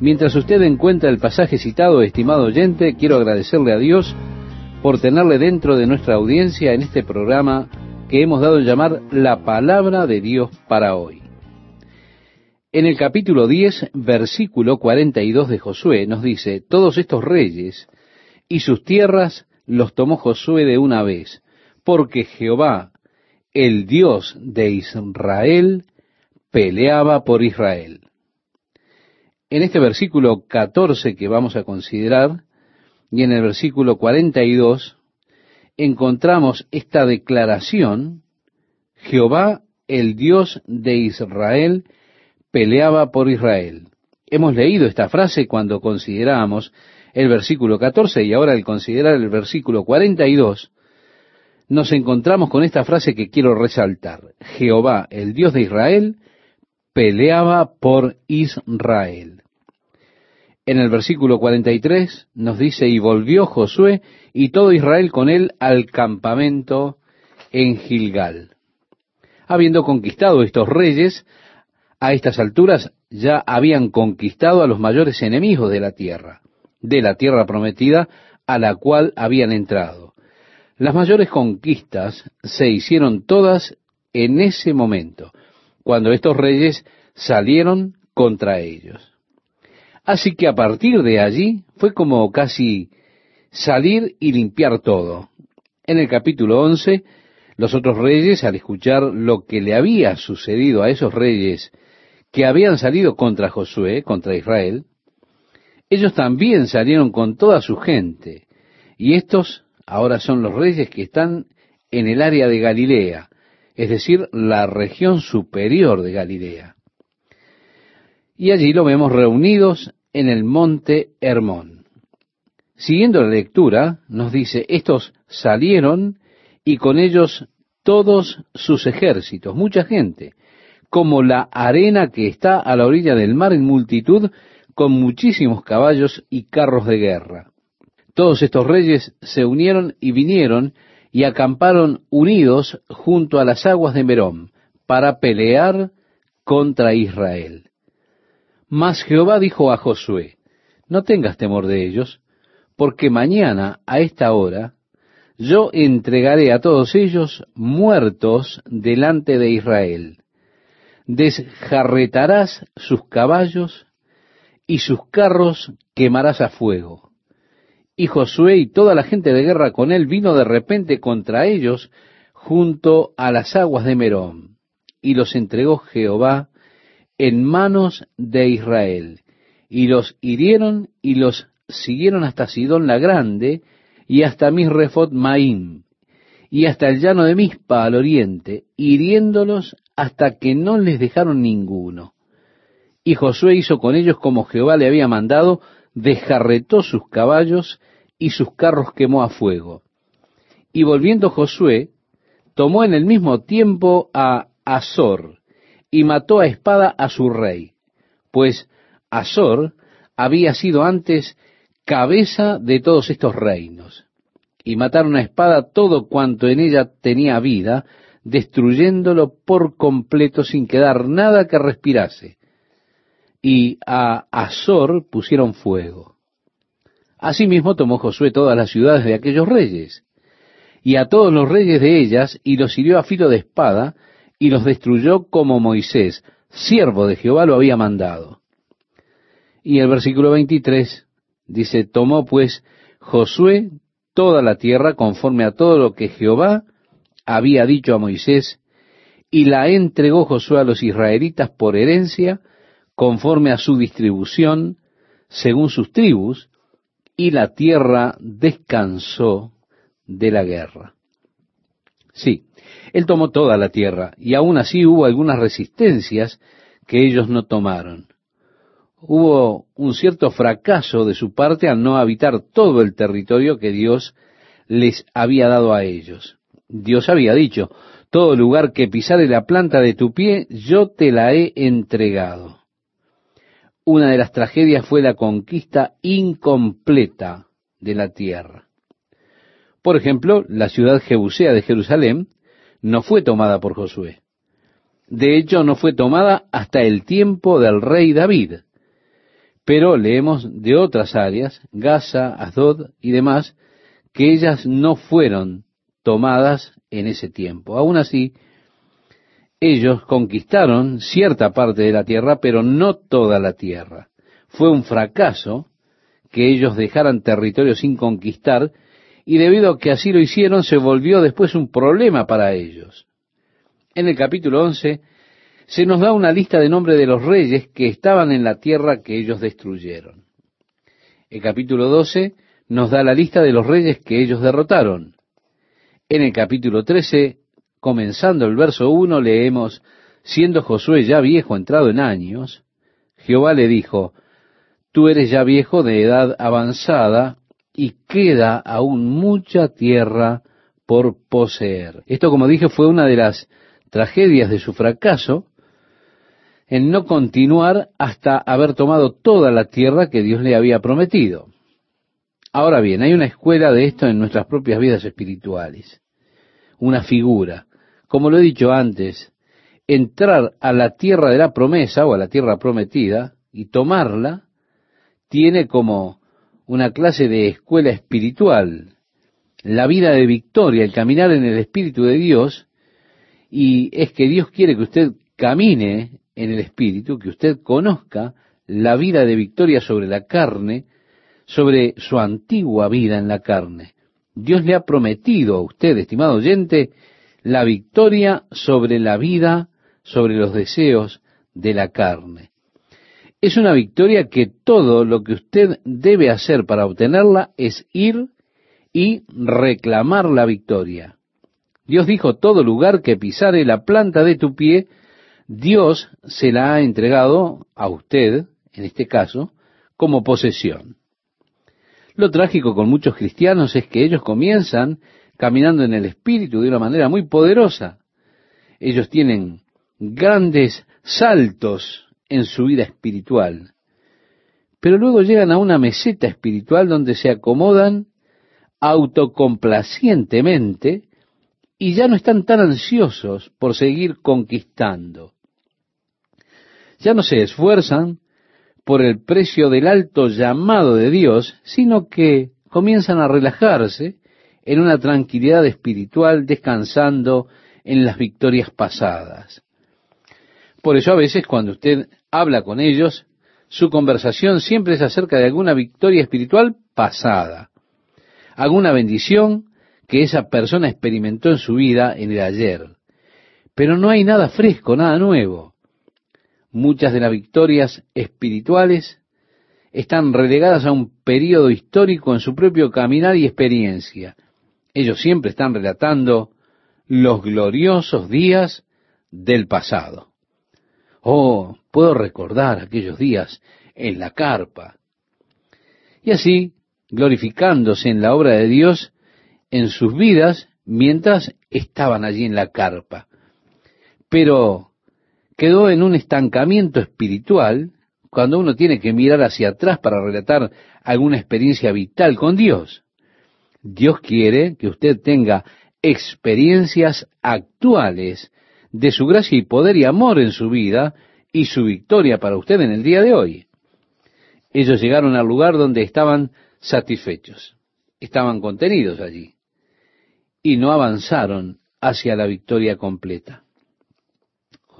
Mientras usted encuentra el pasaje citado, estimado oyente, quiero agradecerle a Dios por tenerle dentro de nuestra audiencia en este programa que hemos dado en llamar La Palabra de Dios para hoy. En el capítulo 10, versículo 42 de Josué nos dice, todos estos reyes y sus tierras los tomó Josué de una vez, porque Jehová, el Dios de Israel, peleaba por Israel. En este versículo 14 que vamos a considerar, y en el versículo 42, encontramos esta declaración, Jehová, el Dios de Israel, peleaba por Israel. Hemos leído esta frase cuando consideramos el versículo 14 y ahora al considerar el versículo 42, nos encontramos con esta frase que quiero resaltar. Jehová, el Dios de Israel, peleaba por Israel. En el versículo 43 nos dice, y volvió Josué y todo Israel con él al campamento en Gilgal. Habiendo conquistado estos reyes, a estas alturas ya habían conquistado a los mayores enemigos de la tierra, de la tierra prometida a la cual habían entrado. Las mayores conquistas se hicieron todas en ese momento, cuando estos reyes salieron contra ellos. Así que a partir de allí fue como casi salir y limpiar todo. En el capítulo 11, los otros reyes, al escuchar lo que le había sucedido a esos reyes que habían salido contra Josué, contra Israel, ellos también salieron con toda su gente. Y estos ahora son los reyes que están en el área de Galilea, es decir, la región superior de Galilea. Y allí lo vemos reunidos en el monte Hermón. Siguiendo la lectura, nos dice, estos salieron y con ellos todos sus ejércitos, mucha gente, como la arena que está a la orilla del mar en multitud, con muchísimos caballos y carros de guerra. Todos estos reyes se unieron y vinieron y acamparon unidos junto a las aguas de Merón para pelear contra Israel. Mas Jehová dijo a Josué, no tengas temor de ellos, porque mañana a esta hora yo entregaré a todos ellos muertos delante de Israel desjarretarás sus caballos y sus carros quemarás a fuego. Y Josué y toda la gente de guerra con él vino de repente contra ellos junto a las aguas de Merón, y los entregó Jehová en manos de Israel, y los hirieron y los siguieron hasta Sidón la Grande, y hasta Misrefot Maim, y hasta el llano de Mispa al oriente, hiriéndolos hasta que no les dejaron ninguno. Y Josué hizo con ellos como Jehová le había mandado, desjarretó sus caballos y sus carros quemó a fuego. Y volviendo Josué, tomó en el mismo tiempo a Azor y mató a espada a su rey, pues Azor había sido antes cabeza de todos estos reinos. Y mataron a espada todo cuanto en ella tenía vida, destruyéndolo por completo sin quedar nada que respirase. Y a Azor pusieron fuego. Asimismo tomó Josué todas las ciudades de aquellos reyes, y a todos los reyes de ellas, y los hirió a filo de espada, y los destruyó como Moisés, siervo de Jehová, lo había mandado. Y el versículo 23 dice, tomó pues Josué toda la tierra conforme a todo lo que Jehová había dicho a Moisés, y la entregó Josué a los israelitas por herencia, conforme a su distribución, según sus tribus, y la tierra descansó de la guerra. Sí, él tomó toda la tierra, y aún así hubo algunas resistencias que ellos no tomaron. Hubo un cierto fracaso de su parte al no habitar todo el territorio que Dios les había dado a ellos. Dios había dicho, todo lugar que pisare la planta de tu pie, yo te la he entregado. Una de las tragedias fue la conquista incompleta de la tierra. Por ejemplo, la ciudad jebusea de Jerusalén no fue tomada por Josué. De hecho, no fue tomada hasta el tiempo del rey David. Pero leemos de otras áreas, Gaza, Asdod y demás, que ellas no fueron tomadas en ese tiempo. Aún así, ellos conquistaron cierta parte de la tierra, pero no toda la tierra. Fue un fracaso que ellos dejaran territorio sin conquistar, y debido a que así lo hicieron, se volvió después un problema para ellos. En el capítulo 11 se nos da una lista de nombres de los reyes que estaban en la tierra que ellos destruyeron. El capítulo 12 nos da la lista de los reyes que ellos derrotaron. En el capítulo 13, comenzando el verso 1, leemos, siendo Josué ya viejo entrado en años, Jehová le dijo, tú eres ya viejo de edad avanzada y queda aún mucha tierra por poseer. Esto, como dije, fue una de las tragedias de su fracaso en no continuar hasta haber tomado toda la tierra que Dios le había prometido. Ahora bien, hay una escuela de esto en nuestras propias vidas espirituales, una figura. Como lo he dicho antes, entrar a la tierra de la promesa o a la tierra prometida y tomarla tiene como una clase de escuela espiritual, la vida de victoria, el caminar en el Espíritu de Dios, y es que Dios quiere que usted camine en el Espíritu, que usted conozca la vida de victoria sobre la carne, sobre su antigua vida en la carne. Dios le ha prometido a usted, estimado oyente, la victoria sobre la vida, sobre los deseos de la carne. Es una victoria que todo lo que usted debe hacer para obtenerla es ir y reclamar la victoria. Dios dijo, todo lugar que pisare la planta de tu pie, Dios se la ha entregado a usted, en este caso, como posesión. Lo trágico con muchos cristianos es que ellos comienzan caminando en el Espíritu de una manera muy poderosa. Ellos tienen grandes saltos en su vida espiritual, pero luego llegan a una meseta espiritual donde se acomodan autocomplacientemente y ya no están tan ansiosos por seguir conquistando. Ya no se esfuerzan por el precio del alto llamado de Dios, sino que comienzan a relajarse en una tranquilidad espiritual, descansando en las victorias pasadas. Por eso a veces cuando usted habla con ellos, su conversación siempre es acerca de alguna victoria espiritual pasada, alguna bendición que esa persona experimentó en su vida en el ayer. Pero no hay nada fresco, nada nuevo. Muchas de las victorias espirituales están relegadas a un periodo histórico en su propio caminar y experiencia. Ellos siempre están relatando los gloriosos días del pasado. Oh, puedo recordar aquellos días en la carpa. Y así, glorificándose en la obra de Dios en sus vidas mientras estaban allí en la carpa. Pero quedó en un estancamiento espiritual cuando uno tiene que mirar hacia atrás para relatar alguna experiencia vital con Dios. Dios quiere que usted tenga experiencias actuales de su gracia y poder y amor en su vida y su victoria para usted en el día de hoy. Ellos llegaron al lugar donde estaban satisfechos, estaban contenidos allí y no avanzaron hacia la victoria completa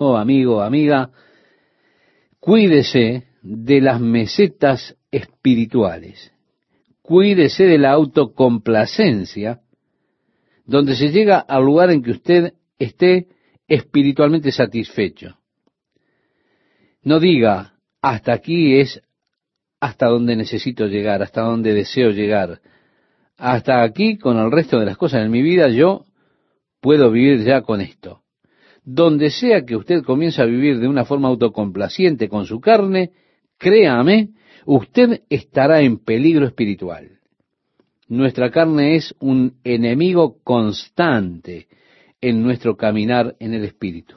oh amigo, amiga, cuídese de las mesetas espirituales, cuídese de la autocomplacencia, donde se llega al lugar en que usted esté espiritualmente satisfecho. No diga, hasta aquí es hasta donde necesito llegar, hasta donde deseo llegar. Hasta aquí, con el resto de las cosas en mi vida, yo puedo vivir ya con esto. Donde sea que usted comience a vivir de una forma autocomplaciente con su carne, créame, usted estará en peligro espiritual. Nuestra carne es un enemigo constante en nuestro caminar en el espíritu.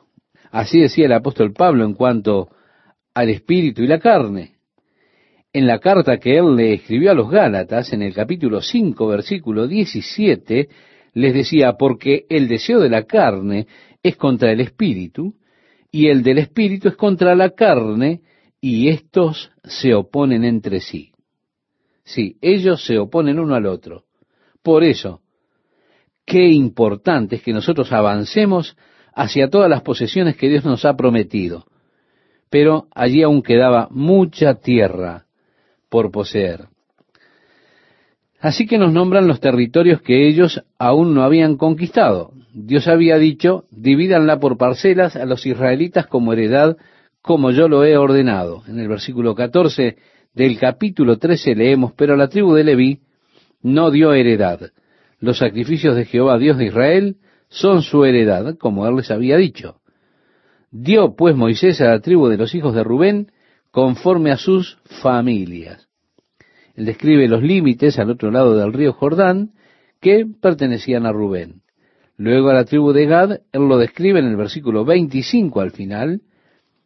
Así decía el apóstol Pablo en cuanto al espíritu y la carne. En la carta que él le escribió a los Gálatas, en el capítulo 5, versículo 17, les decía, porque el deseo de la carne es contra el espíritu, y el del espíritu es contra la carne, y estos se oponen entre sí. Sí, ellos se oponen uno al otro. Por eso, qué importante es que nosotros avancemos hacia todas las posesiones que Dios nos ha prometido. Pero allí aún quedaba mucha tierra por poseer. Así que nos nombran los territorios que ellos aún no habían conquistado. Dios había dicho, divídanla por parcelas a los israelitas como heredad, como yo lo he ordenado. En el versículo 14 del capítulo 13 leemos, pero la tribu de Leví no dio heredad. Los sacrificios de Jehová, Dios de Israel, son su heredad, como él les había dicho. Dio pues Moisés a la tribu de los hijos de Rubén conforme a sus familias. Él describe los límites al otro lado del río Jordán que pertenecían a Rubén. Luego a la tribu de Gad, él lo describe en el versículo 25 al final.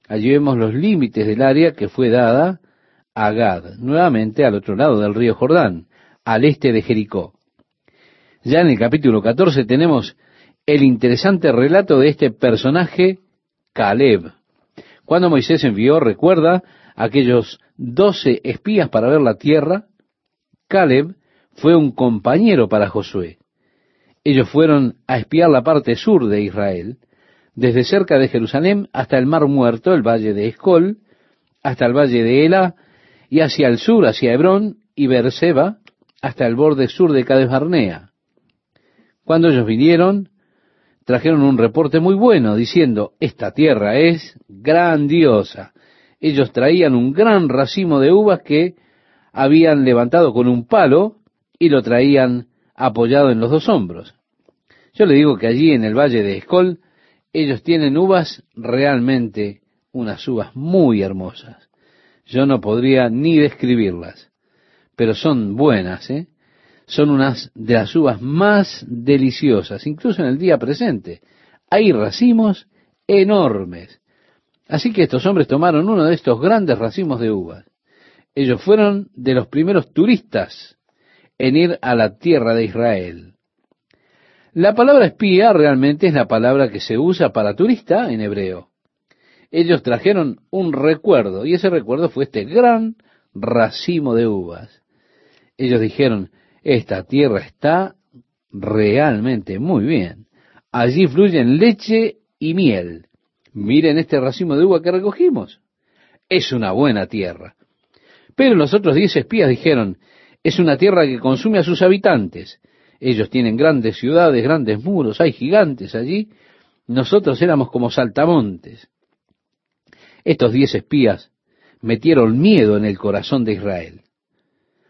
Allí vemos los límites del área que fue dada a Gad, nuevamente al otro lado del río Jordán, al este de Jericó. Ya en el capítulo 14 tenemos el interesante relato de este personaje, Caleb. Cuando Moisés envió, recuerda, aquellos doce espías para ver la tierra, Caleb fue un compañero para Josué. Ellos fueron a espiar la parte sur de Israel, desde cerca de Jerusalén hasta el Mar Muerto, el valle de Escol, hasta el valle de Ela, y hacia el sur, hacia Hebrón y Berseba, hasta el borde sur de Cades Barnea. Cuando ellos vinieron, trajeron un reporte muy bueno, diciendo, esta tierra es grandiosa, ellos traían un gran racimo de uvas que habían levantado con un palo y lo traían apoyado en los dos hombros. Yo le digo que allí en el valle de Escol ellos tienen uvas realmente unas uvas muy hermosas. Yo no podría ni describirlas, pero son buenas, ¿eh? Son unas de las uvas más deliciosas, incluso en el día presente. Hay racimos enormes Así que estos hombres tomaron uno de estos grandes racimos de uvas. Ellos fueron de los primeros turistas en ir a la tierra de Israel. La palabra espía realmente es la palabra que se usa para turista en hebreo. Ellos trajeron un recuerdo y ese recuerdo fue este gran racimo de uvas. Ellos dijeron, esta tierra está realmente muy bien. Allí fluyen leche y miel. Miren este racimo de uva que recogimos. Es una buena tierra. Pero los otros diez espías dijeron, es una tierra que consume a sus habitantes. Ellos tienen grandes ciudades, grandes muros, hay gigantes allí. Nosotros éramos como saltamontes. Estos diez espías metieron miedo en el corazón de Israel.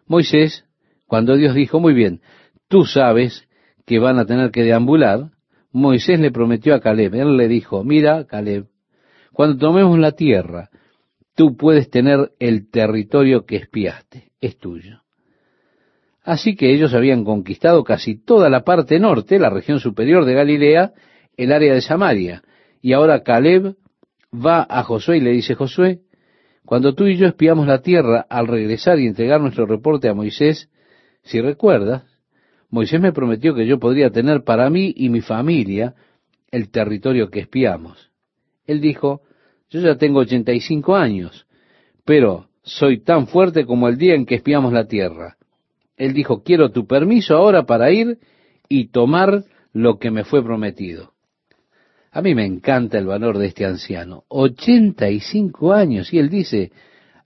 Moisés, cuando Dios dijo, muy bien, tú sabes que van a tener que deambular, Moisés le prometió a Caleb, él le dijo, mira, Caleb, cuando tomemos la tierra, tú puedes tener el territorio que espiaste, es tuyo. Así que ellos habían conquistado casi toda la parte norte, la región superior de Galilea, el área de Samaria, y ahora Caleb va a Josué y le dice, Josué, cuando tú y yo espiamos la tierra, al regresar y entregar nuestro reporte a Moisés, si recuerdas, Moisés me prometió que yo podría tener para mí y mi familia el territorio que espiamos. Él dijo, yo ya tengo 85 años, pero soy tan fuerte como el día en que espiamos la tierra. Él dijo, quiero tu permiso ahora para ir y tomar lo que me fue prometido. A mí me encanta el valor de este anciano. 85 años. Y él dice,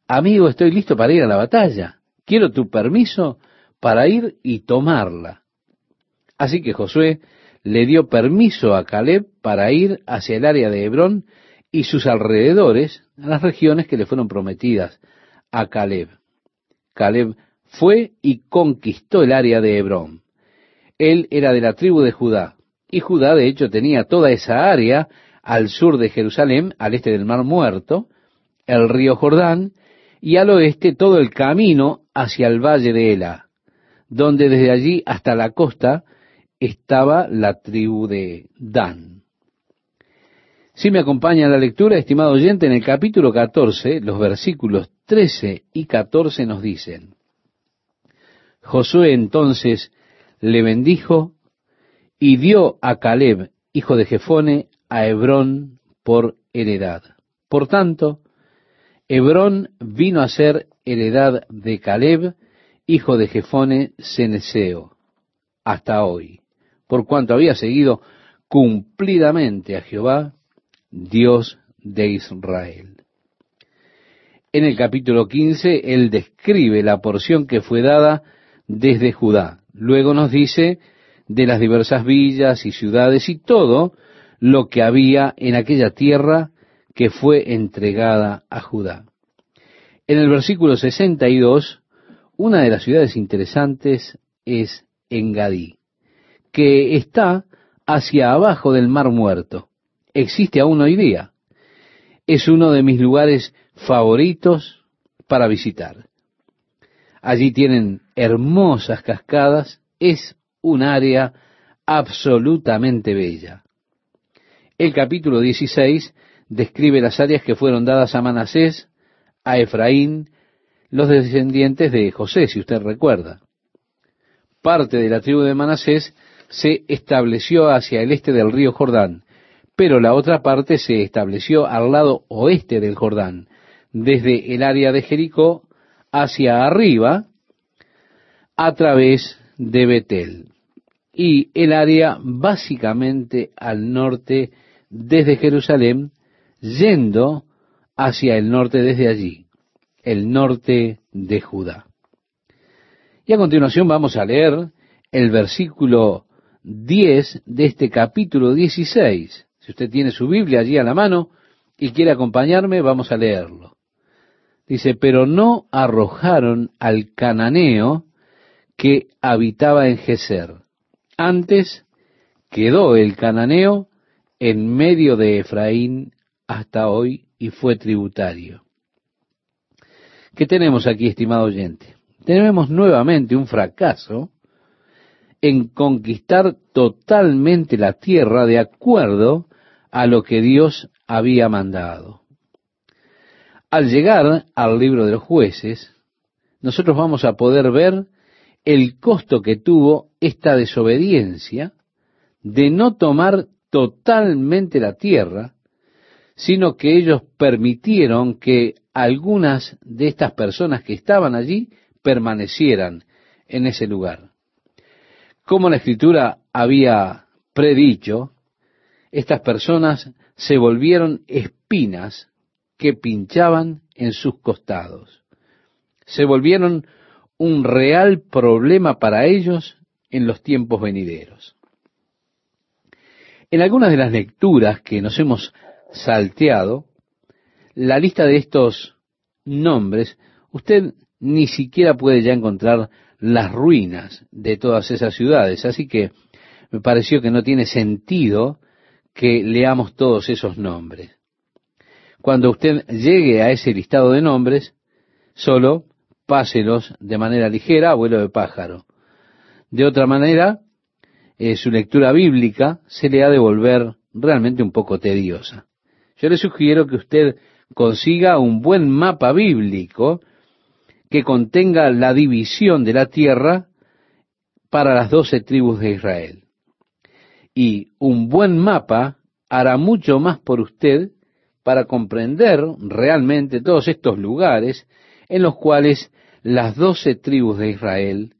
amigo, estoy listo para ir a la batalla. Quiero tu permiso para ir y tomarla. Así que Josué le dio permiso a Caleb para ir hacia el área de Hebrón y sus alrededores, a las regiones que le fueron prometidas a Caleb. Caleb fue y conquistó el área de Hebrón. Él era de la tribu de Judá, y Judá de hecho tenía toda esa área al sur de Jerusalén, al este del Mar Muerto, el río Jordán, y al oeste todo el camino hacia el valle de Ela donde desde allí hasta la costa estaba la tribu de Dan. Si me acompaña la lectura, estimado oyente, en el capítulo 14, los versículos 13 y 14 nos dicen, Josué entonces le bendijo y dio a Caleb, hijo de Jefone, a Hebrón por heredad. Por tanto, Hebrón vino a ser heredad de Caleb, hijo de Jefone Ceneseo, hasta hoy, por cuanto había seguido cumplidamente a Jehová, Dios de Israel. En el capítulo 15, él describe la porción que fue dada desde Judá. Luego nos dice de las diversas villas y ciudades y todo lo que había en aquella tierra que fue entregada a Judá. En el versículo 62, una de las ciudades interesantes es Engadí, que está hacia abajo del Mar Muerto. Existe aún hoy día. Es uno de mis lugares favoritos para visitar. Allí tienen hermosas cascadas, es un área absolutamente bella. El capítulo 16 describe las áreas que fueron dadas a Manasés, a Efraín, los descendientes de José, si usted recuerda. Parte de la tribu de Manasés se estableció hacia el este del río Jordán, pero la otra parte se estableció al lado oeste del Jordán, desde el área de Jericó hacia arriba, a través de Betel, y el área básicamente al norte desde Jerusalén, yendo hacia el norte desde allí, el norte de Judá. Y a continuación vamos a leer el versículo 10 de este capítulo 16. Si usted tiene su Biblia allí a la mano y quiere acompañarme, vamos a leerlo. Dice, pero no arrojaron al cananeo que habitaba en Geser. Antes quedó el cananeo en medio de Efraín hasta hoy y fue tributario. ¿Qué tenemos aquí, estimado oyente? Tenemos nuevamente un fracaso en conquistar totalmente la tierra de acuerdo a lo que Dios había mandado. Al llegar al libro de los jueces, nosotros vamos a poder ver el costo que tuvo esta desobediencia de no tomar totalmente la tierra, sino que ellos permitieron que algunas de estas personas que estaban allí permanecieran en ese lugar. Como la escritura había predicho, estas personas se volvieron espinas que pinchaban en sus costados. Se volvieron un real problema para ellos en los tiempos venideros. En algunas de las lecturas que nos hemos salteado, la lista de estos nombres, usted ni siquiera puede ya encontrar las ruinas de todas esas ciudades. Así que me pareció que no tiene sentido que leamos todos esos nombres. Cuando usted llegue a ese listado de nombres, solo páselos de manera ligera, vuelo de pájaro. De otra manera, eh, su lectura bíblica se le ha de volver realmente un poco tediosa. Yo le sugiero que usted consiga un buen mapa bíblico que contenga la división de la tierra para las doce tribus de Israel. Y un buen mapa hará mucho más por usted para comprender realmente todos estos lugares en los cuales las doce tribus de Israel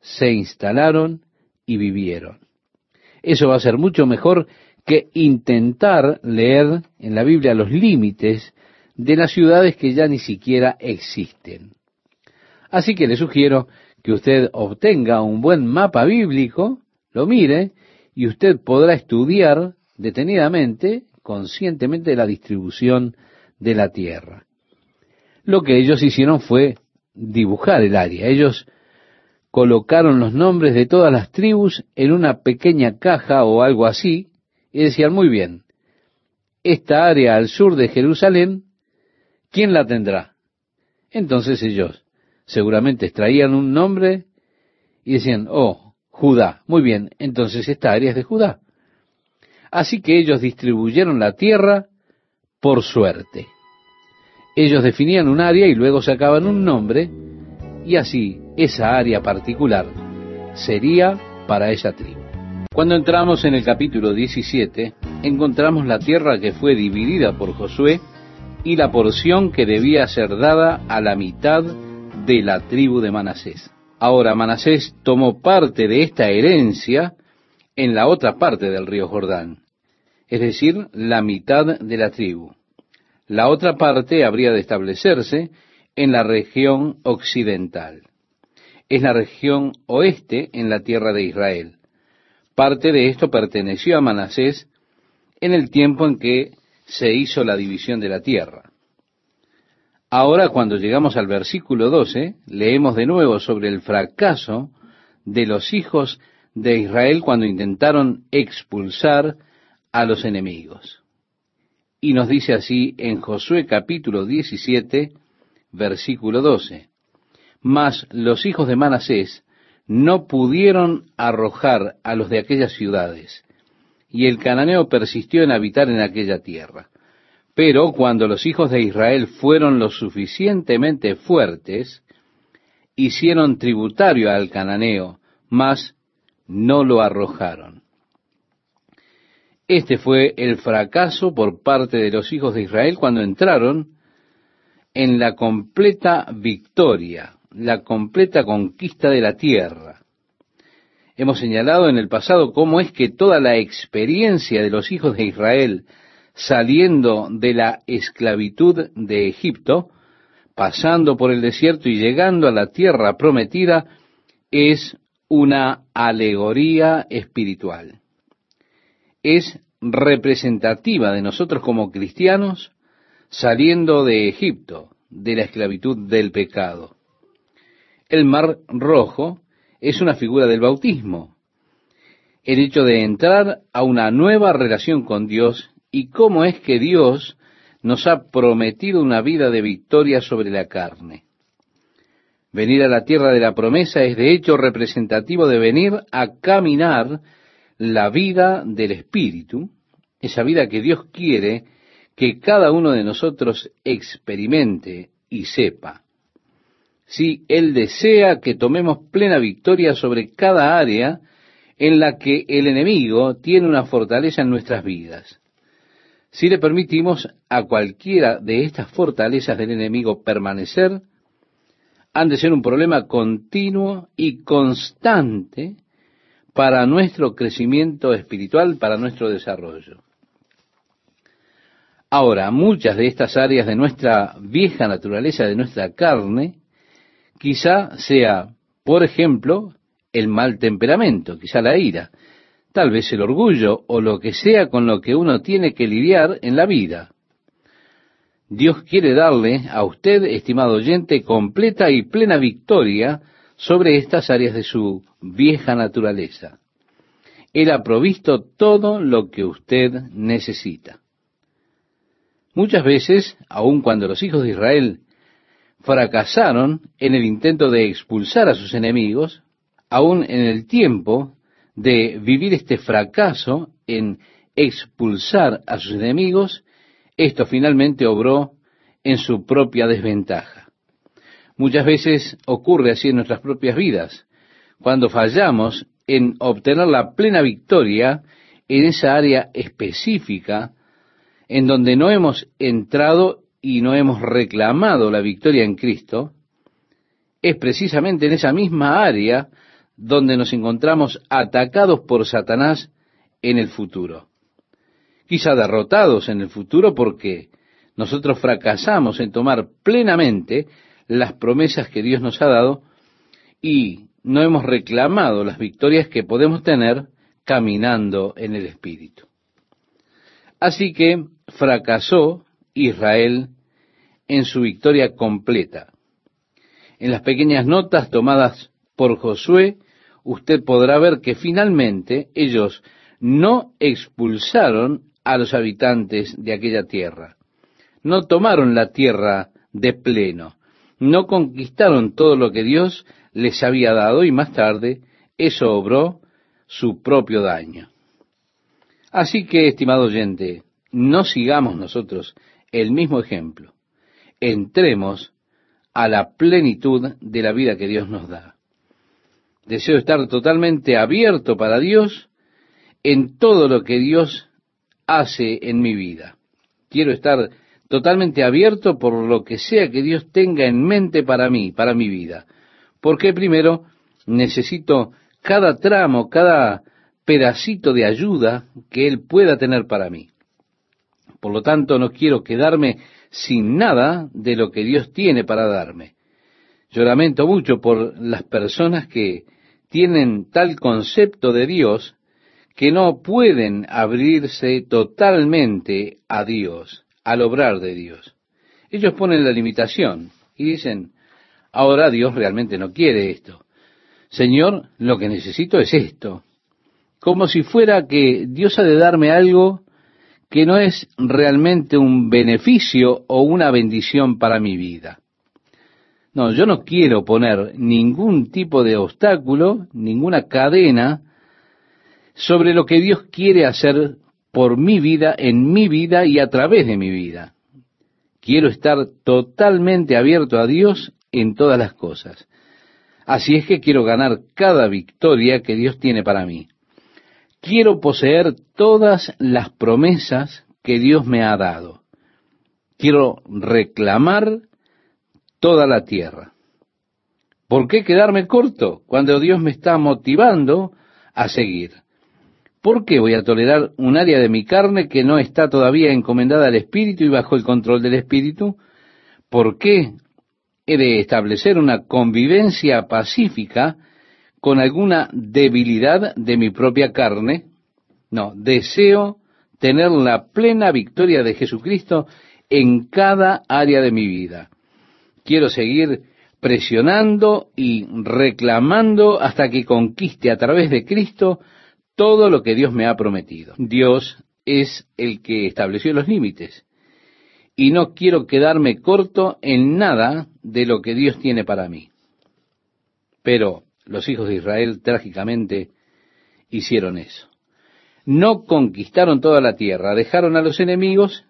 se instalaron y vivieron. Eso va a ser mucho mejor que intentar leer en la Biblia los límites de las ciudades que ya ni siquiera existen. Así que le sugiero que usted obtenga un buen mapa bíblico, lo mire, y usted podrá estudiar detenidamente, conscientemente, la distribución de la tierra. Lo que ellos hicieron fue dibujar el área. Ellos colocaron los nombres de todas las tribus en una pequeña caja o algo así, y decían, muy bien, esta área al sur de Jerusalén, ¿quién la tendrá? Entonces ellos seguramente extraían un nombre y decían, oh, Judá. Muy bien, entonces esta área es de Judá. Así que ellos distribuyeron la tierra por suerte. Ellos definían un área y luego sacaban un nombre y así esa área particular sería para esa tribu. Cuando entramos en el capítulo 17, encontramos la tierra que fue dividida por Josué y la porción que debía ser dada a la mitad de la tribu de Manasés. Ahora Manasés tomó parte de esta herencia en la otra parte del río Jordán, es decir, la mitad de la tribu. La otra parte habría de establecerse en la región occidental. Es la región oeste en la tierra de Israel. Parte de esto perteneció a Manasés en el tiempo en que se hizo la división de la tierra. Ahora, cuando llegamos al versículo 12, leemos de nuevo sobre el fracaso de los hijos de Israel cuando intentaron expulsar a los enemigos. Y nos dice así en Josué capítulo 17, versículo 12. Mas los hijos de Manasés no pudieron arrojar a los de aquellas ciudades, y el cananeo persistió en habitar en aquella tierra. Pero cuando los hijos de Israel fueron lo suficientemente fuertes, hicieron tributario al cananeo, mas no lo arrojaron. Este fue el fracaso por parte de los hijos de Israel cuando entraron en la completa victoria, la completa conquista de la tierra. Hemos señalado en el pasado cómo es que toda la experiencia de los hijos de Israel saliendo de la esclavitud de Egipto, pasando por el desierto y llegando a la tierra prometida, es una alegoría espiritual. Es representativa de nosotros como cristianos saliendo de Egipto, de la esclavitud del pecado. El mar rojo es una figura del bautismo, el hecho de entrar a una nueva relación con Dios y cómo es que Dios nos ha prometido una vida de victoria sobre la carne. Venir a la tierra de la promesa es de hecho representativo de venir a caminar la vida del Espíritu, esa vida que Dios quiere que cada uno de nosotros experimente y sepa. Si Él desea que tomemos plena victoria sobre cada área en la que el enemigo tiene una fortaleza en nuestras vidas. Si le permitimos a cualquiera de estas fortalezas del enemigo permanecer, han de ser un problema continuo y constante para nuestro crecimiento espiritual, para nuestro desarrollo. Ahora, muchas de estas áreas de nuestra vieja naturaleza, de nuestra carne, quizá sea, por ejemplo, el mal temperamento, quizá la ira, tal vez el orgullo o lo que sea con lo que uno tiene que lidiar en la vida. Dios quiere darle a usted, estimado oyente, completa y plena victoria sobre estas áreas de su vieja naturaleza. Él ha provisto todo lo que usted necesita. Muchas veces, aun cuando los hijos de Israel fracasaron en el intento de expulsar a sus enemigos, aun en el tiempo de vivir este fracaso en expulsar a sus enemigos, esto finalmente obró en su propia desventaja. Muchas veces ocurre así en nuestras propias vidas, cuando fallamos en obtener la plena victoria en esa área específica en donde no hemos entrado y no hemos reclamado la victoria en Cristo, es precisamente en esa misma área donde nos encontramos atacados por Satanás en el futuro quizá derrotados en el futuro porque nosotros fracasamos en tomar plenamente las promesas que Dios nos ha dado y no hemos reclamado las victorias que podemos tener caminando en el Espíritu. Así que fracasó Israel en su victoria completa. En las pequeñas notas tomadas por Josué, usted podrá ver que finalmente ellos no expulsaron a los habitantes de aquella tierra. No tomaron la tierra de pleno, no conquistaron todo lo que Dios les había dado y más tarde eso obró su propio daño. Así que, estimado oyente, no sigamos nosotros el mismo ejemplo. Entremos a la plenitud de la vida que Dios nos da. Deseo estar totalmente abierto para Dios en todo lo que Dios hace en mi vida. Quiero estar totalmente abierto por lo que sea que Dios tenga en mente para mí, para mi vida. Porque primero necesito cada tramo, cada pedacito de ayuda que Él pueda tener para mí. Por lo tanto, no quiero quedarme sin nada de lo que Dios tiene para darme. Yo lamento mucho por las personas que tienen tal concepto de Dios que no pueden abrirse totalmente a Dios, al obrar de Dios. Ellos ponen la limitación y dicen, ahora Dios realmente no quiere esto. Señor, lo que necesito es esto. Como si fuera que Dios ha de darme algo que no es realmente un beneficio o una bendición para mi vida. No, yo no quiero poner ningún tipo de obstáculo, ninguna cadena sobre lo que Dios quiere hacer por mi vida, en mi vida y a través de mi vida. Quiero estar totalmente abierto a Dios en todas las cosas. Así es que quiero ganar cada victoria que Dios tiene para mí. Quiero poseer todas las promesas que Dios me ha dado. Quiero reclamar toda la tierra. ¿Por qué quedarme corto cuando Dios me está motivando a seguir? ¿Por qué voy a tolerar un área de mi carne que no está todavía encomendada al Espíritu y bajo el control del Espíritu? ¿Por qué he de establecer una convivencia pacífica con alguna debilidad de mi propia carne? No, deseo tener la plena victoria de Jesucristo en cada área de mi vida. Quiero seguir presionando y reclamando hasta que conquiste a través de Cristo todo lo que Dios me ha prometido. Dios es el que estableció los límites. Y no quiero quedarme corto en nada de lo que Dios tiene para mí. Pero los hijos de Israel trágicamente hicieron eso. No conquistaron toda la tierra, dejaron a los enemigos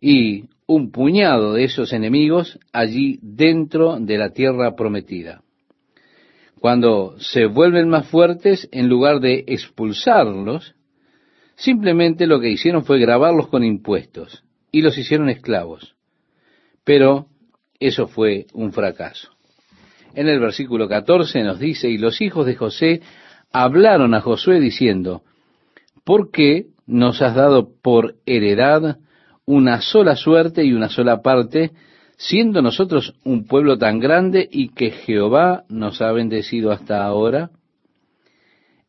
y un puñado de esos enemigos allí dentro de la tierra prometida. Cuando se vuelven más fuertes, en lugar de expulsarlos, simplemente lo que hicieron fue grabarlos con impuestos y los hicieron esclavos. Pero eso fue un fracaso. En el versículo 14 nos dice, y los hijos de José hablaron a Josué diciendo, ¿por qué nos has dado por heredad una sola suerte y una sola parte, siendo nosotros un pueblo tan grande y que Jehová nos ha bendecido hasta ahora?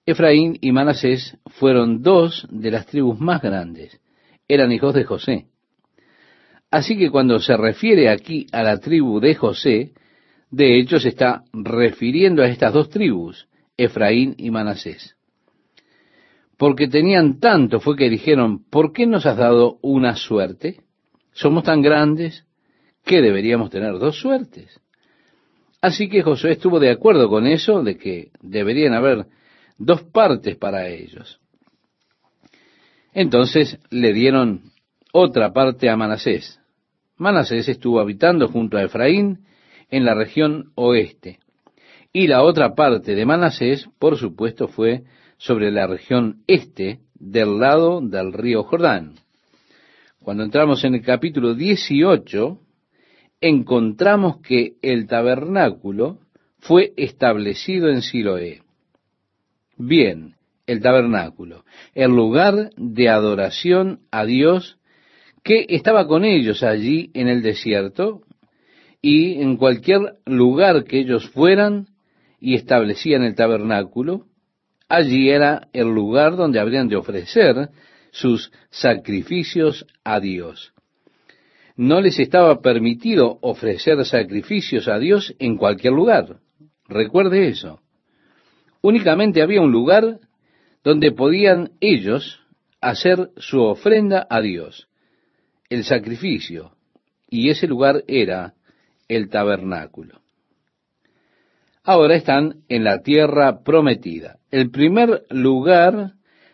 Efraín y Manasés fueron dos de las tribus más grandes, eran hijos de José. Así que cuando se refiere aquí a la tribu de José, de hecho se está refiriendo a estas dos tribus, Efraín y Manasés. Porque tenían tanto fue que dijeron, ¿por qué nos has dado una suerte? Somos tan grandes, que deberíamos tener dos suertes. Así que Josué estuvo de acuerdo con eso, de que deberían haber dos partes para ellos. Entonces le dieron otra parte a Manasés. Manasés estuvo habitando junto a Efraín en la región oeste. Y la otra parte de Manasés, por supuesto, fue sobre la región este del lado del río Jordán. Cuando entramos en el capítulo 18, encontramos que el tabernáculo fue establecido en Siloé. Bien, el tabernáculo, el lugar de adoración a Dios que estaba con ellos allí en el desierto y en cualquier lugar que ellos fueran y establecían el tabernáculo, allí era el lugar donde habrían de ofrecer sus sacrificios a Dios no les estaba permitido ofrecer sacrificios a Dios en cualquier lugar. Recuerde eso. Únicamente había un lugar donde podían ellos hacer su ofrenda a Dios, el sacrificio, y ese lugar era el tabernáculo. Ahora están en la tierra prometida. El primer lugar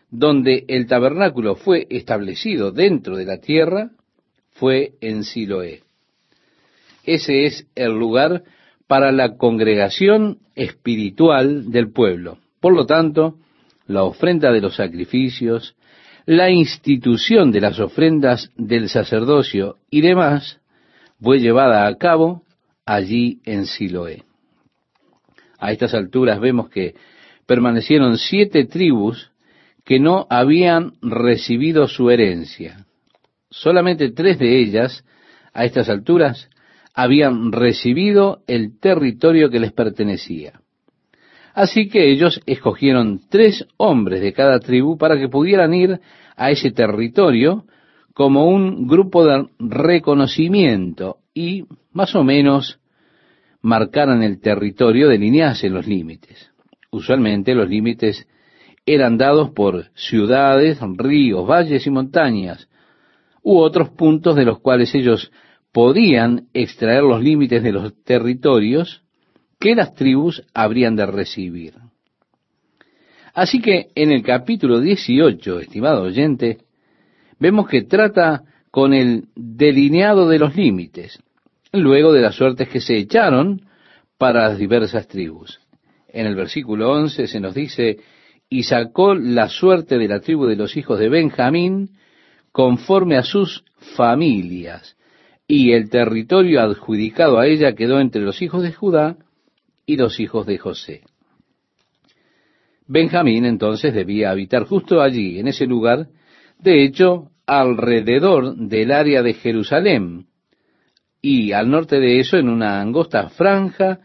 donde el tabernáculo fue establecido dentro de la tierra fue en Siloé. Ese es el lugar para la congregación espiritual del pueblo. Por lo tanto, la ofrenda de los sacrificios, la institución de las ofrendas del sacerdocio y demás fue llevada a cabo allí en Siloé. A estas alturas vemos que permanecieron siete tribus que no habían recibido su herencia. Solamente tres de ellas, a estas alturas, habían recibido el territorio que les pertenecía. Así que ellos escogieron tres hombres de cada tribu para que pudieran ir a ese territorio como un grupo de reconocimiento y más o menos marcaran el territorio, delineasen los límites. Usualmente los límites eran dados por ciudades, ríos, valles y montañas, u otros puntos de los cuales ellos podían extraer los límites de los territorios que las tribus habrían de recibir. Así que en el capítulo 18, estimado oyente, vemos que trata con el delineado de los límites, luego de las suertes que se echaron para las diversas tribus. En el versículo 11 se nos dice, y sacó la suerte de la tribu de los hijos de Benjamín conforme a sus familias, y el territorio adjudicado a ella quedó entre los hijos de Judá y los hijos de José. Benjamín entonces debía habitar justo allí, en ese lugar, de hecho, alrededor del área de Jerusalén, y al norte de eso en una angosta franja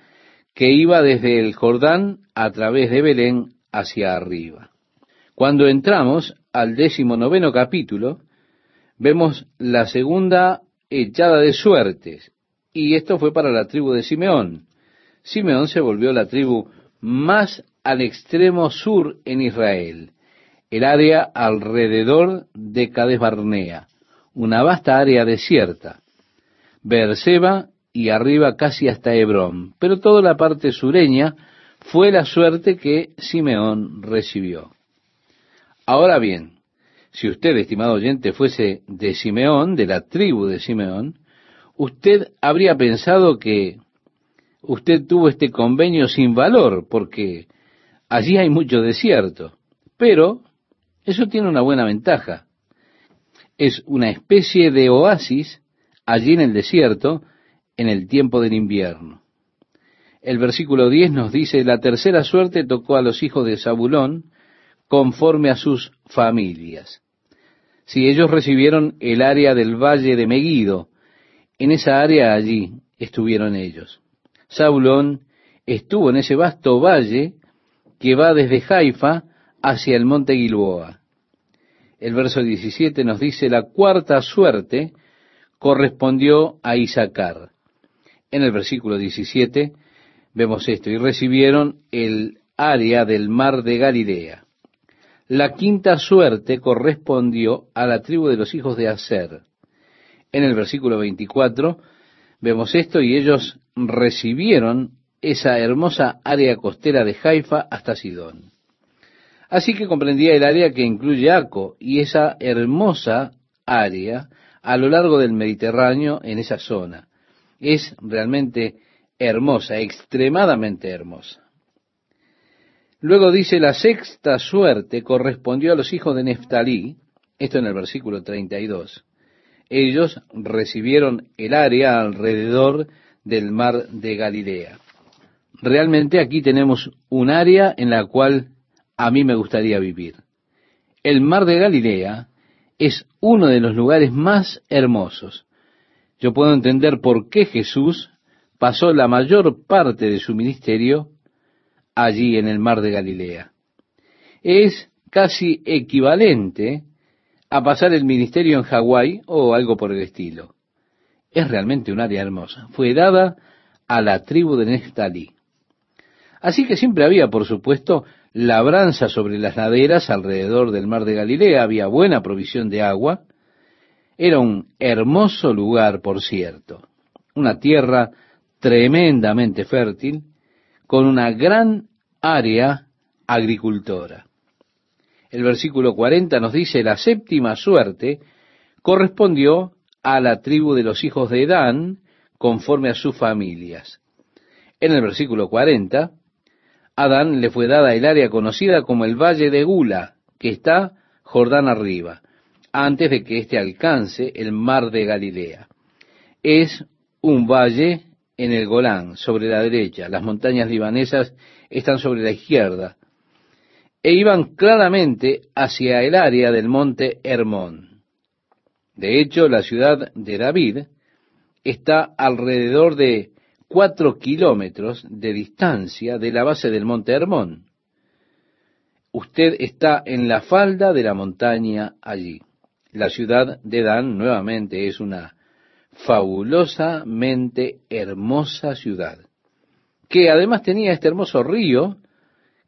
que iba desde el Jordán a través de Belén hacia arriba. Cuando entramos al décimo noveno capítulo, vemos la segunda echada de suertes, y esto fue para la tribu de Simeón. Simeón se volvió la tribu más al extremo sur en Israel, el área alrededor de Cades Barnea, una vasta área desierta, Beerseba y arriba casi hasta Hebrón, pero toda la parte sureña fue la suerte que Simeón recibió. Ahora bien, si usted, estimado oyente, fuese de Simeón, de la tribu de Simeón, usted habría pensado que usted tuvo este convenio sin valor, porque allí hay mucho desierto. Pero eso tiene una buena ventaja. Es una especie de oasis allí en el desierto en el tiempo del invierno. El versículo 10 nos dice, la tercera suerte tocó a los hijos de Zabulón conforme a sus familias. Si ellos recibieron el área del valle de Meguido, en esa área allí estuvieron ellos. Saulón estuvo en ese vasto valle que va desde Haifa hacia el monte Gilboa. El verso 17 nos dice, la cuarta suerte correspondió a Isaacar. En el versículo 17 vemos esto, y recibieron el área del mar de Galilea. La quinta suerte correspondió a la tribu de los hijos de Aser. En el versículo 24 vemos esto y ellos recibieron esa hermosa área costera de Haifa hasta Sidón. Así que comprendía el área que incluye Aco y esa hermosa área a lo largo del Mediterráneo en esa zona. Es realmente hermosa, extremadamente hermosa. Luego dice, la sexta suerte correspondió a los hijos de Neftalí, esto en el versículo 32. Ellos recibieron el área alrededor del mar de Galilea. Realmente aquí tenemos un área en la cual a mí me gustaría vivir. El mar de Galilea es uno de los lugares más hermosos. Yo puedo entender por qué Jesús pasó la mayor parte de su ministerio allí en el mar de Galilea. Es casi equivalente a pasar el ministerio en Hawái o algo por el estilo. Es realmente un área hermosa. Fue dada a la tribu de Neftalí. Así que siempre había, por supuesto, labranza sobre las laderas alrededor del mar de Galilea, había buena provisión de agua. Era un hermoso lugar, por cierto, una tierra tremendamente fértil, con una gran área agricultora. El versículo 40 nos dice, la séptima suerte correspondió a la tribu de los hijos de Dan conforme a sus familias. En el versículo 40, a Adán le fue dada el área conocida como el Valle de Gula, que está Jordán arriba, antes de que éste alcance el mar de Galilea. Es un valle en el Golán, sobre la derecha. Las montañas libanesas están sobre la izquierda. E iban claramente hacia el área del monte Hermón. De hecho, la ciudad de David está alrededor de cuatro kilómetros de distancia de la base del monte Hermón. Usted está en la falda de la montaña allí. La ciudad de Dan nuevamente es una fabulosamente hermosa ciudad, que además tenía este hermoso río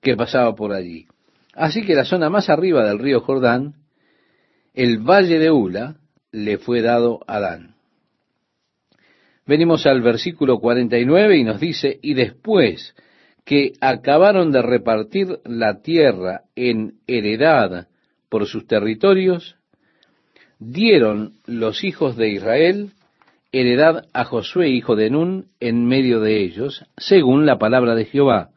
que pasaba por allí. Así que la zona más arriba del río Jordán, el valle de Ula, le fue dado a Dan. Venimos al versículo 49 y nos dice, y después que acabaron de repartir la tierra en heredad por sus territorios, dieron los hijos de Israel heredad a Josué, hijo de Nun, en medio de ellos, según la palabra de Jehová.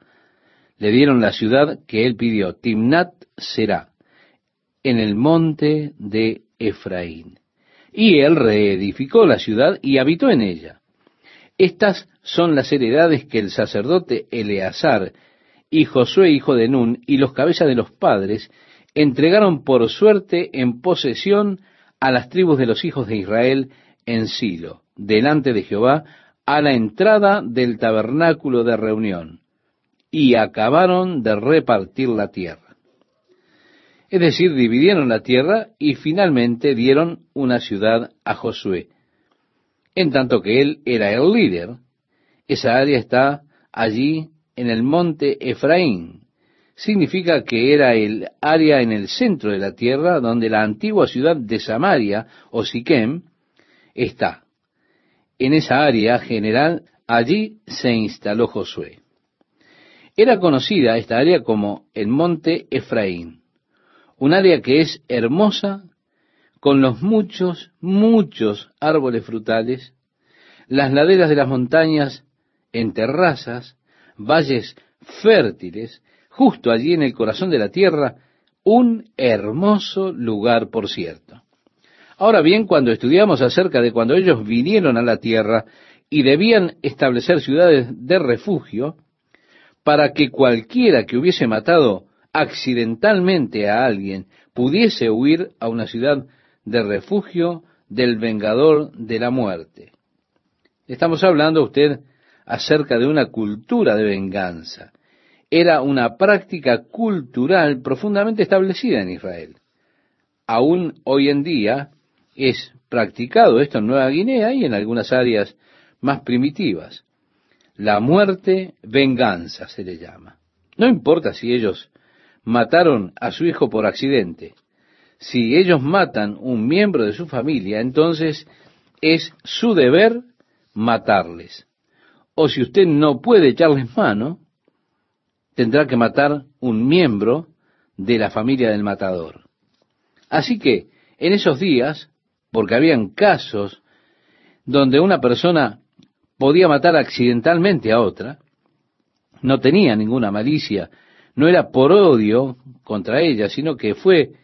Le dieron la ciudad que él pidió, Timnat será, en el monte de Efraín. Y él reedificó la ciudad y habitó en ella. Estas son las heredades que el sacerdote Eleazar y Josué, hijo de Nun, y los cabezas de los padres, entregaron por suerte en posesión a las tribus de los hijos de Israel en Silo, delante de Jehová, a la entrada del tabernáculo de reunión, y acabaron de repartir la tierra. Es decir, dividieron la tierra y finalmente dieron una ciudad a Josué. En tanto que él era el líder, esa área está allí en el monte Efraín. Significa que era el área en el centro de la tierra donde la antigua ciudad de Samaria o Siquem está. En esa área general, allí se instaló Josué. Era conocida esta área como el monte Efraín, un área que es hermosa, con los muchos, muchos árboles frutales, las laderas de las montañas en terrazas, valles fértiles, justo allí en el corazón de la tierra, un hermoso lugar, por cierto. Ahora bien, cuando estudiamos acerca de cuando ellos vinieron a la tierra y debían establecer ciudades de refugio, para que cualquiera que hubiese matado accidentalmente a alguien pudiese huir a una ciudad de refugio del vengador de la muerte. Estamos hablando usted acerca de una cultura de venganza. Era una práctica cultural profundamente establecida en Israel. Aún hoy en día, es practicado esto en Nueva Guinea y en algunas áreas más primitivas. La muerte venganza se le llama. No importa si ellos mataron a su hijo por accidente. Si ellos matan un miembro de su familia, entonces es su deber matarles. O si usted no puede echarles mano, tendrá que matar un miembro de la familia del matador. Así que en esos días porque habían casos donde una persona podía matar accidentalmente a otra, no tenía ninguna malicia, no era por odio contra ella, sino que fue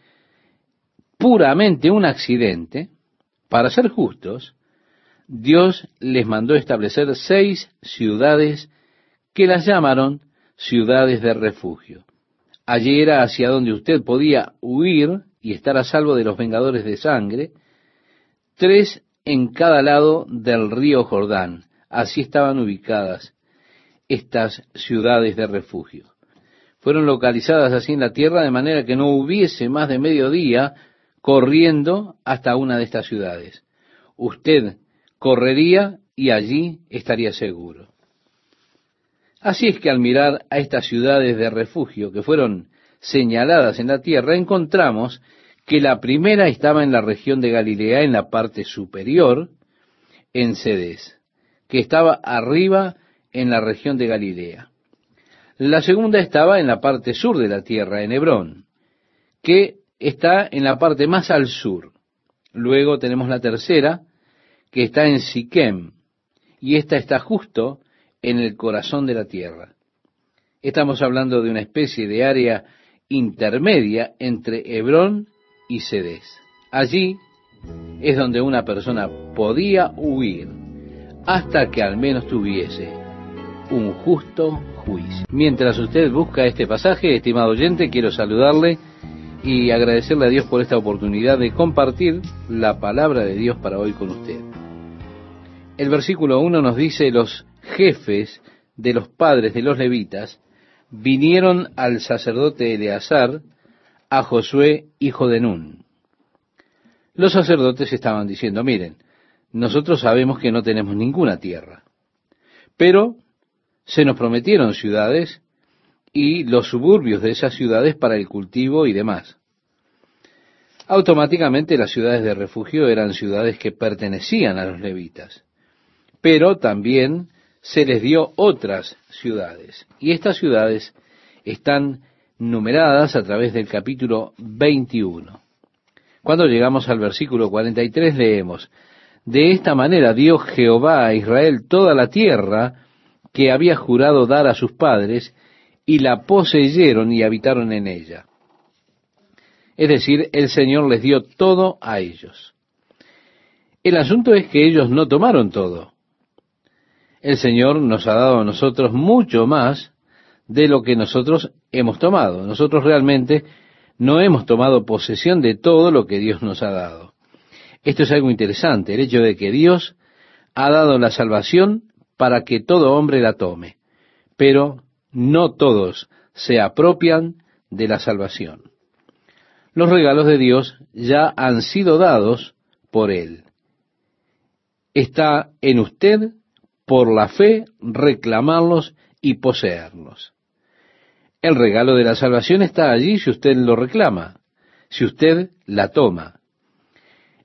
puramente un accidente, para ser justos, Dios les mandó establecer seis ciudades que las llamaron ciudades de refugio. Allí era hacia donde usted podía huir y estar a salvo de los vengadores de sangre, tres en cada lado del río Jordán. Así estaban ubicadas estas ciudades de refugio. Fueron localizadas así en la tierra de manera que no hubiese más de medio día corriendo hasta una de estas ciudades. Usted correría y allí estaría seguro. Así es que al mirar a estas ciudades de refugio que fueron señaladas en la tierra, encontramos que la primera estaba en la región de Galilea, en la parte superior, en Cedes, que estaba arriba en la región de Galilea. La segunda estaba en la parte sur de la tierra, en Hebrón, que está en la parte más al sur. Luego tenemos la tercera, que está en Siquem, y esta está justo en el corazón de la tierra. Estamos hablando de una especie de área intermedia entre Hebrón y Cedes. Allí es donde una persona podía huir hasta que al menos tuviese un justo juicio. Mientras usted busca este pasaje, estimado oyente, quiero saludarle y agradecerle a Dios por esta oportunidad de compartir la palabra de Dios para hoy con usted. El versículo 1 nos dice, los jefes de los padres de los levitas vinieron al sacerdote Eleazar, a Josué, hijo de Nun. Los sacerdotes estaban diciendo, miren, nosotros sabemos que no tenemos ninguna tierra, pero se nos prometieron ciudades y los suburbios de esas ciudades para el cultivo y demás. Automáticamente las ciudades de refugio eran ciudades que pertenecían a los levitas, pero también se les dio otras ciudades. Y estas ciudades están numeradas a través del capítulo 21. Cuando llegamos al versículo 43 leemos, De esta manera dio Jehová a Israel toda la tierra que había jurado dar a sus padres, y la poseyeron y habitaron en ella. Es decir, el Señor les dio todo a ellos. El asunto es que ellos no tomaron todo. El Señor nos ha dado a nosotros mucho más de lo que nosotros hemos tomado. Nosotros realmente no hemos tomado posesión de todo lo que Dios nos ha dado. Esto es algo interesante, el hecho de que Dios ha dado la salvación para que todo hombre la tome. Pero no todos se apropian de la salvación. Los regalos de Dios ya han sido dados por Él. Está en usted, por la fe, reclamarlos y poseerlos. El regalo de la salvación está allí si usted lo reclama, si usted la toma.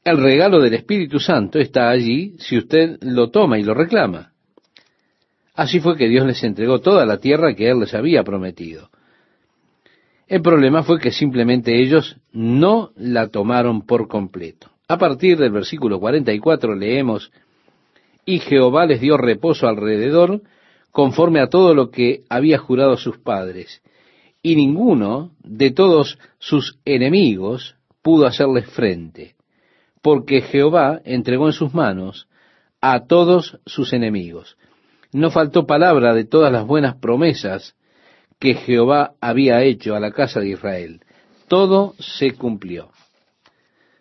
El regalo del Espíritu Santo está allí si usted lo toma y lo reclama. Así fue que Dios les entregó toda la tierra que Él les había prometido. El problema fue que simplemente ellos no la tomaron por completo. A partir del versículo 44 leemos, y Jehová les dio reposo alrededor, conforme a todo lo que había jurado sus padres, y ninguno de todos sus enemigos pudo hacerles frente, porque Jehová entregó en sus manos a todos sus enemigos no faltó palabra de todas las buenas promesas que Jehová había hecho a la casa de Israel. Todo se cumplió.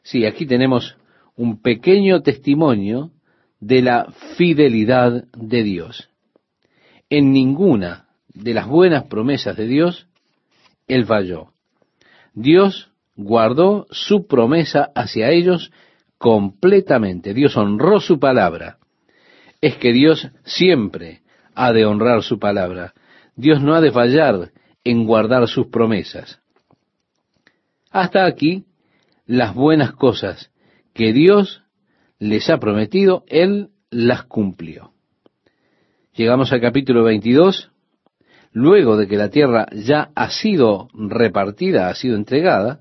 Sí, aquí tenemos un pequeño testimonio de la fidelidad de Dios. En ninguna de las buenas promesas de Dios, Él falló. Dios guardó su promesa hacia ellos completamente. Dios honró su palabra es que Dios siempre ha de honrar su palabra. Dios no ha de fallar en guardar sus promesas. Hasta aquí, las buenas cosas que Dios les ha prometido, Él las cumplió. Llegamos al capítulo 22, luego de que la tierra ya ha sido repartida, ha sido entregada,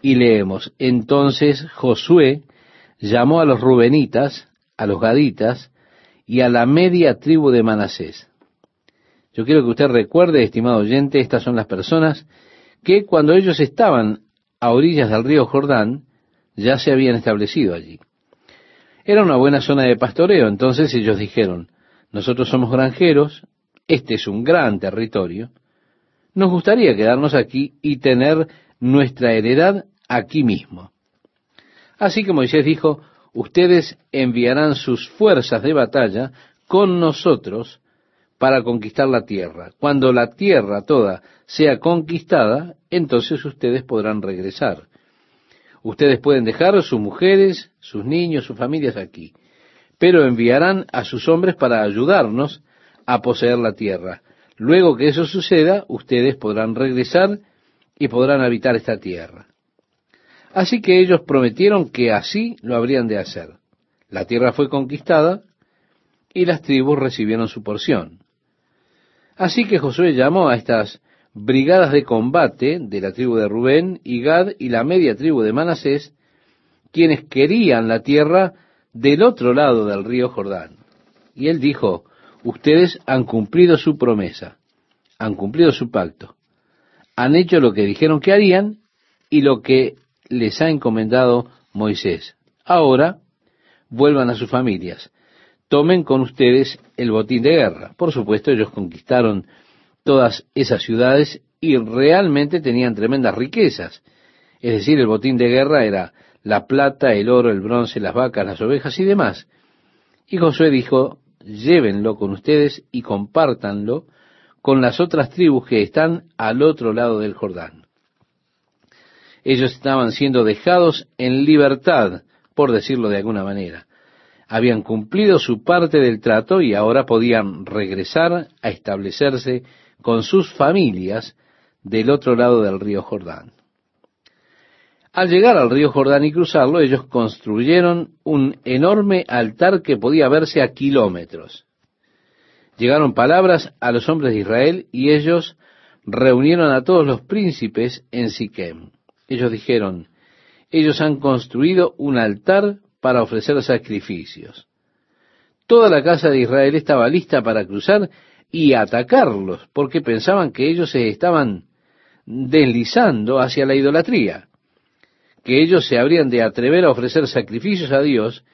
y leemos, entonces Josué llamó a los rubenitas, a los gaditas, y a la media tribu de Manasés. Yo quiero que usted recuerde, estimado oyente, estas son las personas que cuando ellos estaban a orillas del río Jordán, ya se habían establecido allí. Era una buena zona de pastoreo, entonces ellos dijeron, nosotros somos granjeros, este es un gran territorio, nos gustaría quedarnos aquí y tener nuestra heredad aquí mismo. Así que Moisés dijo, ustedes enviarán sus fuerzas de batalla con nosotros para conquistar la tierra. Cuando la tierra toda sea conquistada, entonces ustedes podrán regresar. Ustedes pueden dejar sus mujeres, sus niños, sus familias aquí, pero enviarán a sus hombres para ayudarnos a poseer la tierra. Luego que eso suceda, ustedes podrán regresar y podrán habitar esta tierra. Así que ellos prometieron que así lo habrían de hacer. La tierra fue conquistada y las tribus recibieron su porción. Así que Josué llamó a estas brigadas de combate de la tribu de Rubén y Gad y la media tribu de Manasés, quienes querían la tierra del otro lado del río Jordán. Y él dijo, ustedes han cumplido su promesa, han cumplido su pacto, han hecho lo que dijeron que harían y lo que les ha encomendado Moisés. Ahora vuelvan a sus familias. Tomen con ustedes el botín de guerra. Por supuesto, ellos conquistaron todas esas ciudades y realmente tenían tremendas riquezas. Es decir, el botín de guerra era la plata, el oro, el bronce, las vacas, las ovejas y demás. Y Josué dijo, llévenlo con ustedes y compártanlo con las otras tribus que están al otro lado del Jordán. Ellos estaban siendo dejados en libertad, por decirlo de alguna manera. Habían cumplido su parte del trato y ahora podían regresar a establecerse con sus familias del otro lado del río Jordán. Al llegar al río Jordán y cruzarlo, ellos construyeron un enorme altar que podía verse a kilómetros. Llegaron palabras a los hombres de Israel y ellos reunieron a todos los príncipes en Siquem. Ellos dijeron, ellos han construido un altar para ofrecer sacrificios. Toda la casa de Israel estaba lista para cruzar y atacarlos, porque pensaban que ellos se estaban deslizando hacia la idolatría que ellos se habrían de atrever a ofrecer sacrificios a Dios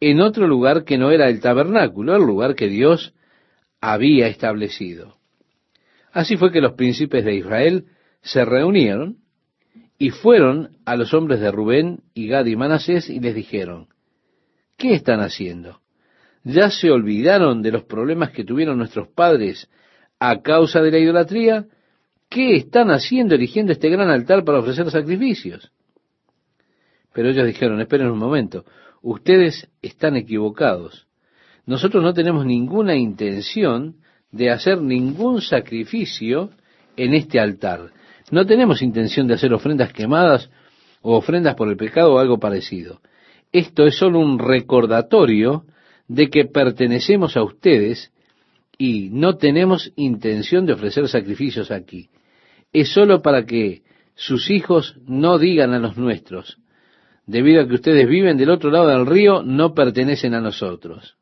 en otro lugar que no era el tabernáculo, el lugar que Dios había establecido. Así fue que los príncipes de Israel se reunieron y fueron a los hombres de Rubén y Gad y Manasés y les dijeron, ¿qué están haciendo? ¿Ya se olvidaron de los problemas que tuvieron nuestros padres a causa de la idolatría? ¿Qué están haciendo eligiendo este gran altar para ofrecer sacrificios? Pero ellos dijeron, esperen un momento, ustedes están equivocados. Nosotros no tenemos ninguna intención de hacer ningún sacrificio en este altar. No tenemos intención de hacer ofrendas quemadas o ofrendas por el pecado o algo parecido. Esto es solo un recordatorio de que pertenecemos a ustedes y no tenemos intención de ofrecer sacrificios aquí. Es solo para que sus hijos no digan a los nuestros, debido a que ustedes viven del otro lado del río, no pertenecen a nosotros.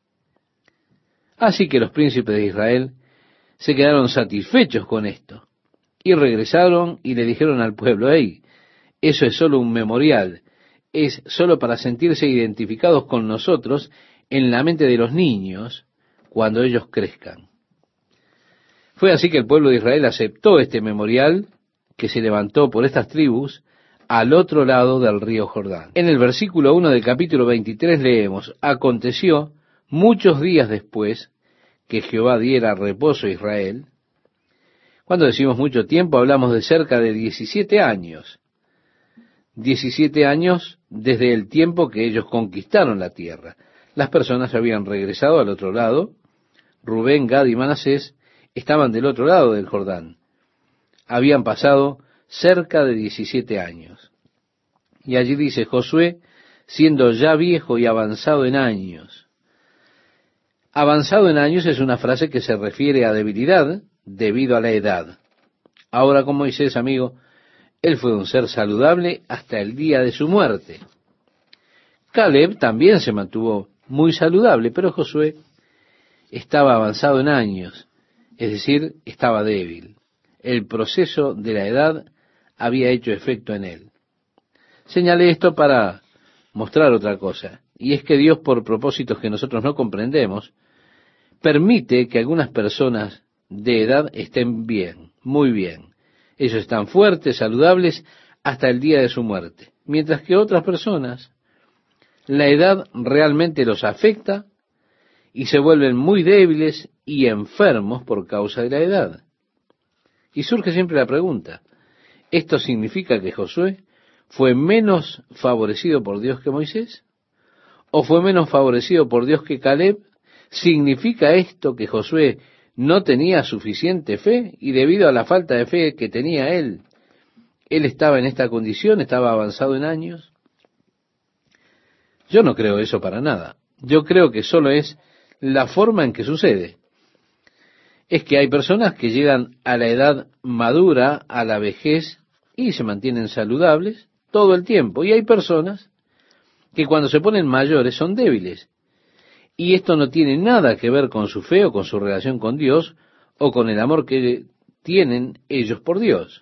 Así que los príncipes de Israel se quedaron satisfechos con esto y regresaron y le dijeron al pueblo, hey, eso es solo un memorial, es solo para sentirse identificados con nosotros en la mente de los niños cuando ellos crezcan. Fue así que el pueblo de Israel aceptó este memorial que se levantó por estas tribus al otro lado del río Jordán. En el versículo 1 del capítulo 23 leemos, aconteció muchos días después que Jehová diera reposo a Israel. Cuando decimos mucho tiempo, hablamos de cerca de 17 años. 17 años desde el tiempo que ellos conquistaron la tierra. Las personas habían regresado al otro lado. Rubén, Gad y Manasés estaban del otro lado del Jordán. Habían pasado cerca de 17 años. Y allí dice Josué, siendo ya viejo y avanzado en años. Avanzado en años es una frase que se refiere a debilidad debido a la edad. Ahora con Moisés, amigo, él fue un ser saludable hasta el día de su muerte. Caleb también se mantuvo muy saludable, pero Josué estaba avanzado en años, es decir, estaba débil. El proceso de la edad había hecho efecto en él. Señalé esto para mostrar otra cosa, y es que Dios, por propósitos que nosotros no comprendemos, permite que algunas personas de edad estén bien, muy bien. Ellos están fuertes, saludables, hasta el día de su muerte. Mientras que otras personas, la edad realmente los afecta y se vuelven muy débiles y enfermos por causa de la edad. Y surge siempre la pregunta, ¿Esto significa que Josué fue menos favorecido por Dios que Moisés? ¿O fue menos favorecido por Dios que Caleb? ¿Significa esto que Josué no tenía suficiente fe y debido a la falta de fe que tenía él, él estaba en esta condición, estaba avanzado en años? Yo no creo eso para nada. Yo creo que solo es la forma en que sucede. Es que hay personas que llegan a la edad madura, a la vejez, y se mantienen saludables todo el tiempo. Y hay personas que cuando se ponen mayores son débiles. Y esto no tiene nada que ver con su fe o con su relación con Dios o con el amor que tienen ellos por Dios.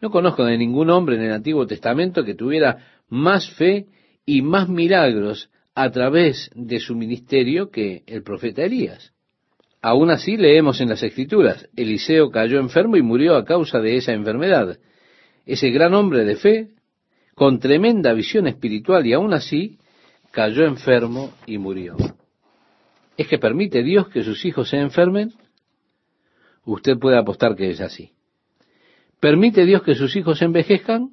No conozco de ningún hombre en el Antiguo Testamento que tuviera más fe y más milagros a través de su ministerio que el profeta Elías. Aún así leemos en las Escrituras, Eliseo cayó enfermo y murió a causa de esa enfermedad. Ese gran hombre de fe, con tremenda visión espiritual y aún así, cayó enfermo y murió. ¿Es que permite Dios que sus hijos se enfermen? Usted puede apostar que es así. ¿Permite Dios que sus hijos envejezcan?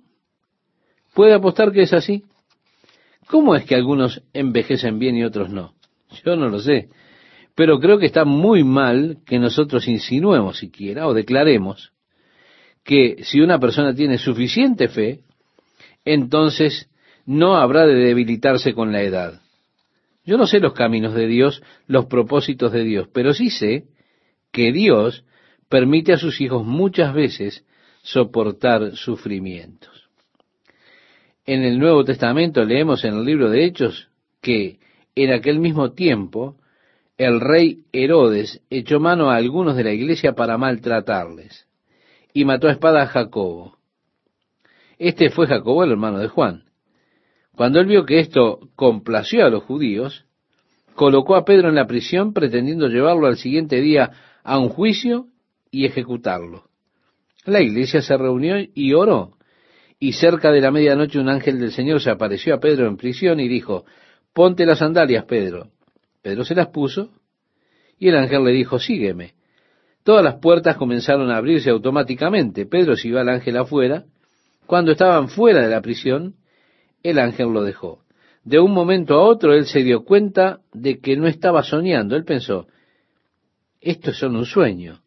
¿Puede apostar que es así? ¿Cómo es que algunos envejecen bien y otros no? Yo no lo sé. Pero creo que está muy mal que nosotros insinuemos siquiera o declaremos que si una persona tiene suficiente fe, entonces no habrá de debilitarse con la edad. Yo no sé los caminos de Dios, los propósitos de Dios, pero sí sé que Dios permite a sus hijos muchas veces soportar sufrimientos. En el Nuevo Testamento leemos en el libro de Hechos que en aquel mismo tiempo el rey Herodes echó mano a algunos de la iglesia para maltratarles y mató a espada a Jacobo. Este fue Jacobo, el hermano de Juan. Cuando él vio que esto complació a los judíos, colocó a Pedro en la prisión pretendiendo llevarlo al siguiente día a un juicio y ejecutarlo. La iglesia se reunió y oró, y cerca de la medianoche un ángel del Señor se apareció a Pedro en prisión y dijo, ponte las sandalias, Pedro. Pedro se las puso y el ángel le dijo, sígueme. Todas las puertas comenzaron a abrirse automáticamente. Pedro siguió al ángel afuera. Cuando estaban fuera de la prisión, el ángel lo dejó. De un momento a otro él se dio cuenta de que no estaba soñando. Él pensó, esto es solo un sueño.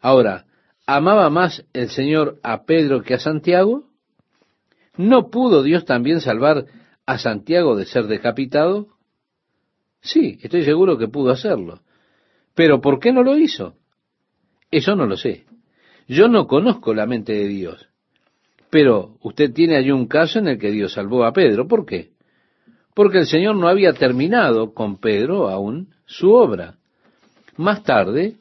Ahora, ¿amaba más el Señor a Pedro que a Santiago? ¿No pudo Dios también salvar a Santiago de ser decapitado? Sí, estoy seguro que pudo hacerlo. Pero ¿por qué no lo hizo? Eso no lo sé. Yo no conozco la mente de Dios. Pero usted tiene allí un caso en el que Dios salvó a Pedro. ¿Por qué? Porque el Señor no había terminado con Pedro aún su obra. Más tarde,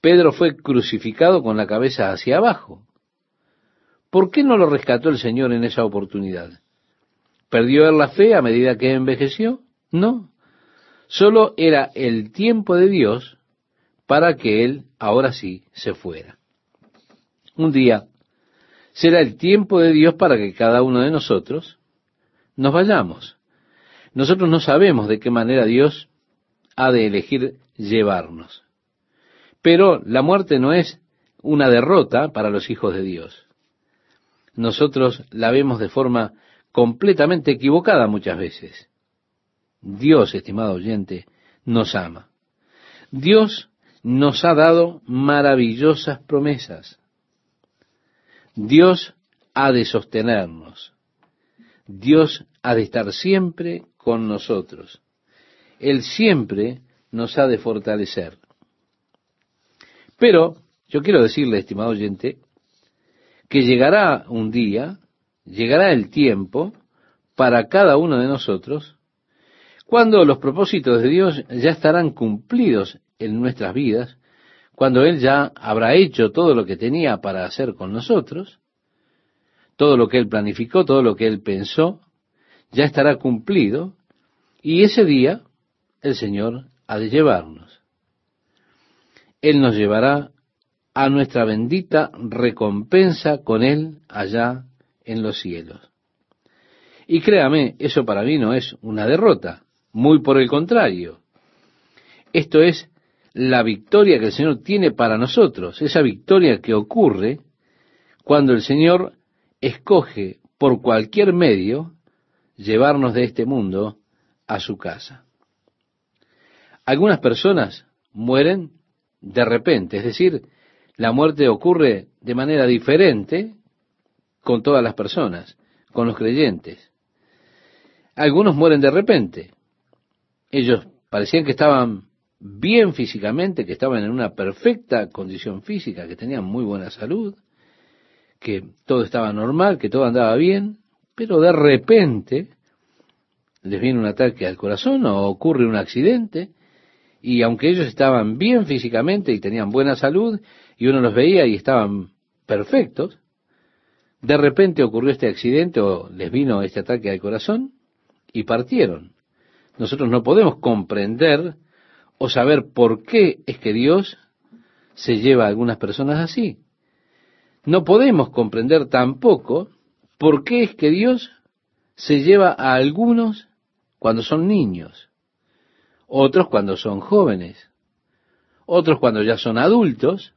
Pedro fue crucificado con la cabeza hacia abajo. ¿Por qué no lo rescató el Señor en esa oportunidad? ¿Perdió él la fe a medida que envejeció? No. Solo era el tiempo de Dios para que él ahora sí se fuera. Un día será el tiempo de Dios para que cada uno de nosotros nos vayamos. Nosotros no sabemos de qué manera Dios ha de elegir llevarnos. Pero la muerte no es una derrota para los hijos de Dios. Nosotros la vemos de forma completamente equivocada muchas veces. Dios, estimado oyente, nos ama. Dios nos ha dado maravillosas promesas. Dios ha de sostenernos. Dios ha de estar siempre con nosotros. Él siempre nos ha de fortalecer. Pero yo quiero decirle, estimado oyente, que llegará un día, llegará el tiempo para cada uno de nosotros cuando los propósitos de Dios ya estarán cumplidos en nuestras vidas, cuando Él ya habrá hecho todo lo que tenía para hacer con nosotros, todo lo que Él planificó, todo lo que Él pensó, ya estará cumplido, y ese día el Señor ha de llevarnos. Él nos llevará a nuestra bendita recompensa con Él allá en los cielos. Y créame, eso para mí no es una derrota. Muy por el contrario. Esto es la victoria que el Señor tiene para nosotros, esa victoria que ocurre cuando el Señor escoge por cualquier medio llevarnos de este mundo a su casa. Algunas personas mueren de repente, es decir, la muerte ocurre de manera diferente con todas las personas, con los creyentes. Algunos mueren de repente, ellos parecían que estaban bien físicamente, que estaban en una perfecta condición física, que tenían muy buena salud, que todo estaba normal, que todo andaba bien, pero de repente les viene un ataque al corazón o ocurre un accidente, y aunque ellos estaban bien físicamente y tenían buena salud, y uno los veía y estaban perfectos, de repente ocurrió este accidente o les vino este ataque al corazón y partieron. Nosotros no podemos comprender o saber por qué es que Dios se lleva a algunas personas así. No podemos comprender tampoco por qué es que Dios se lleva a algunos cuando son niños, otros cuando son jóvenes, otros cuando ya son adultos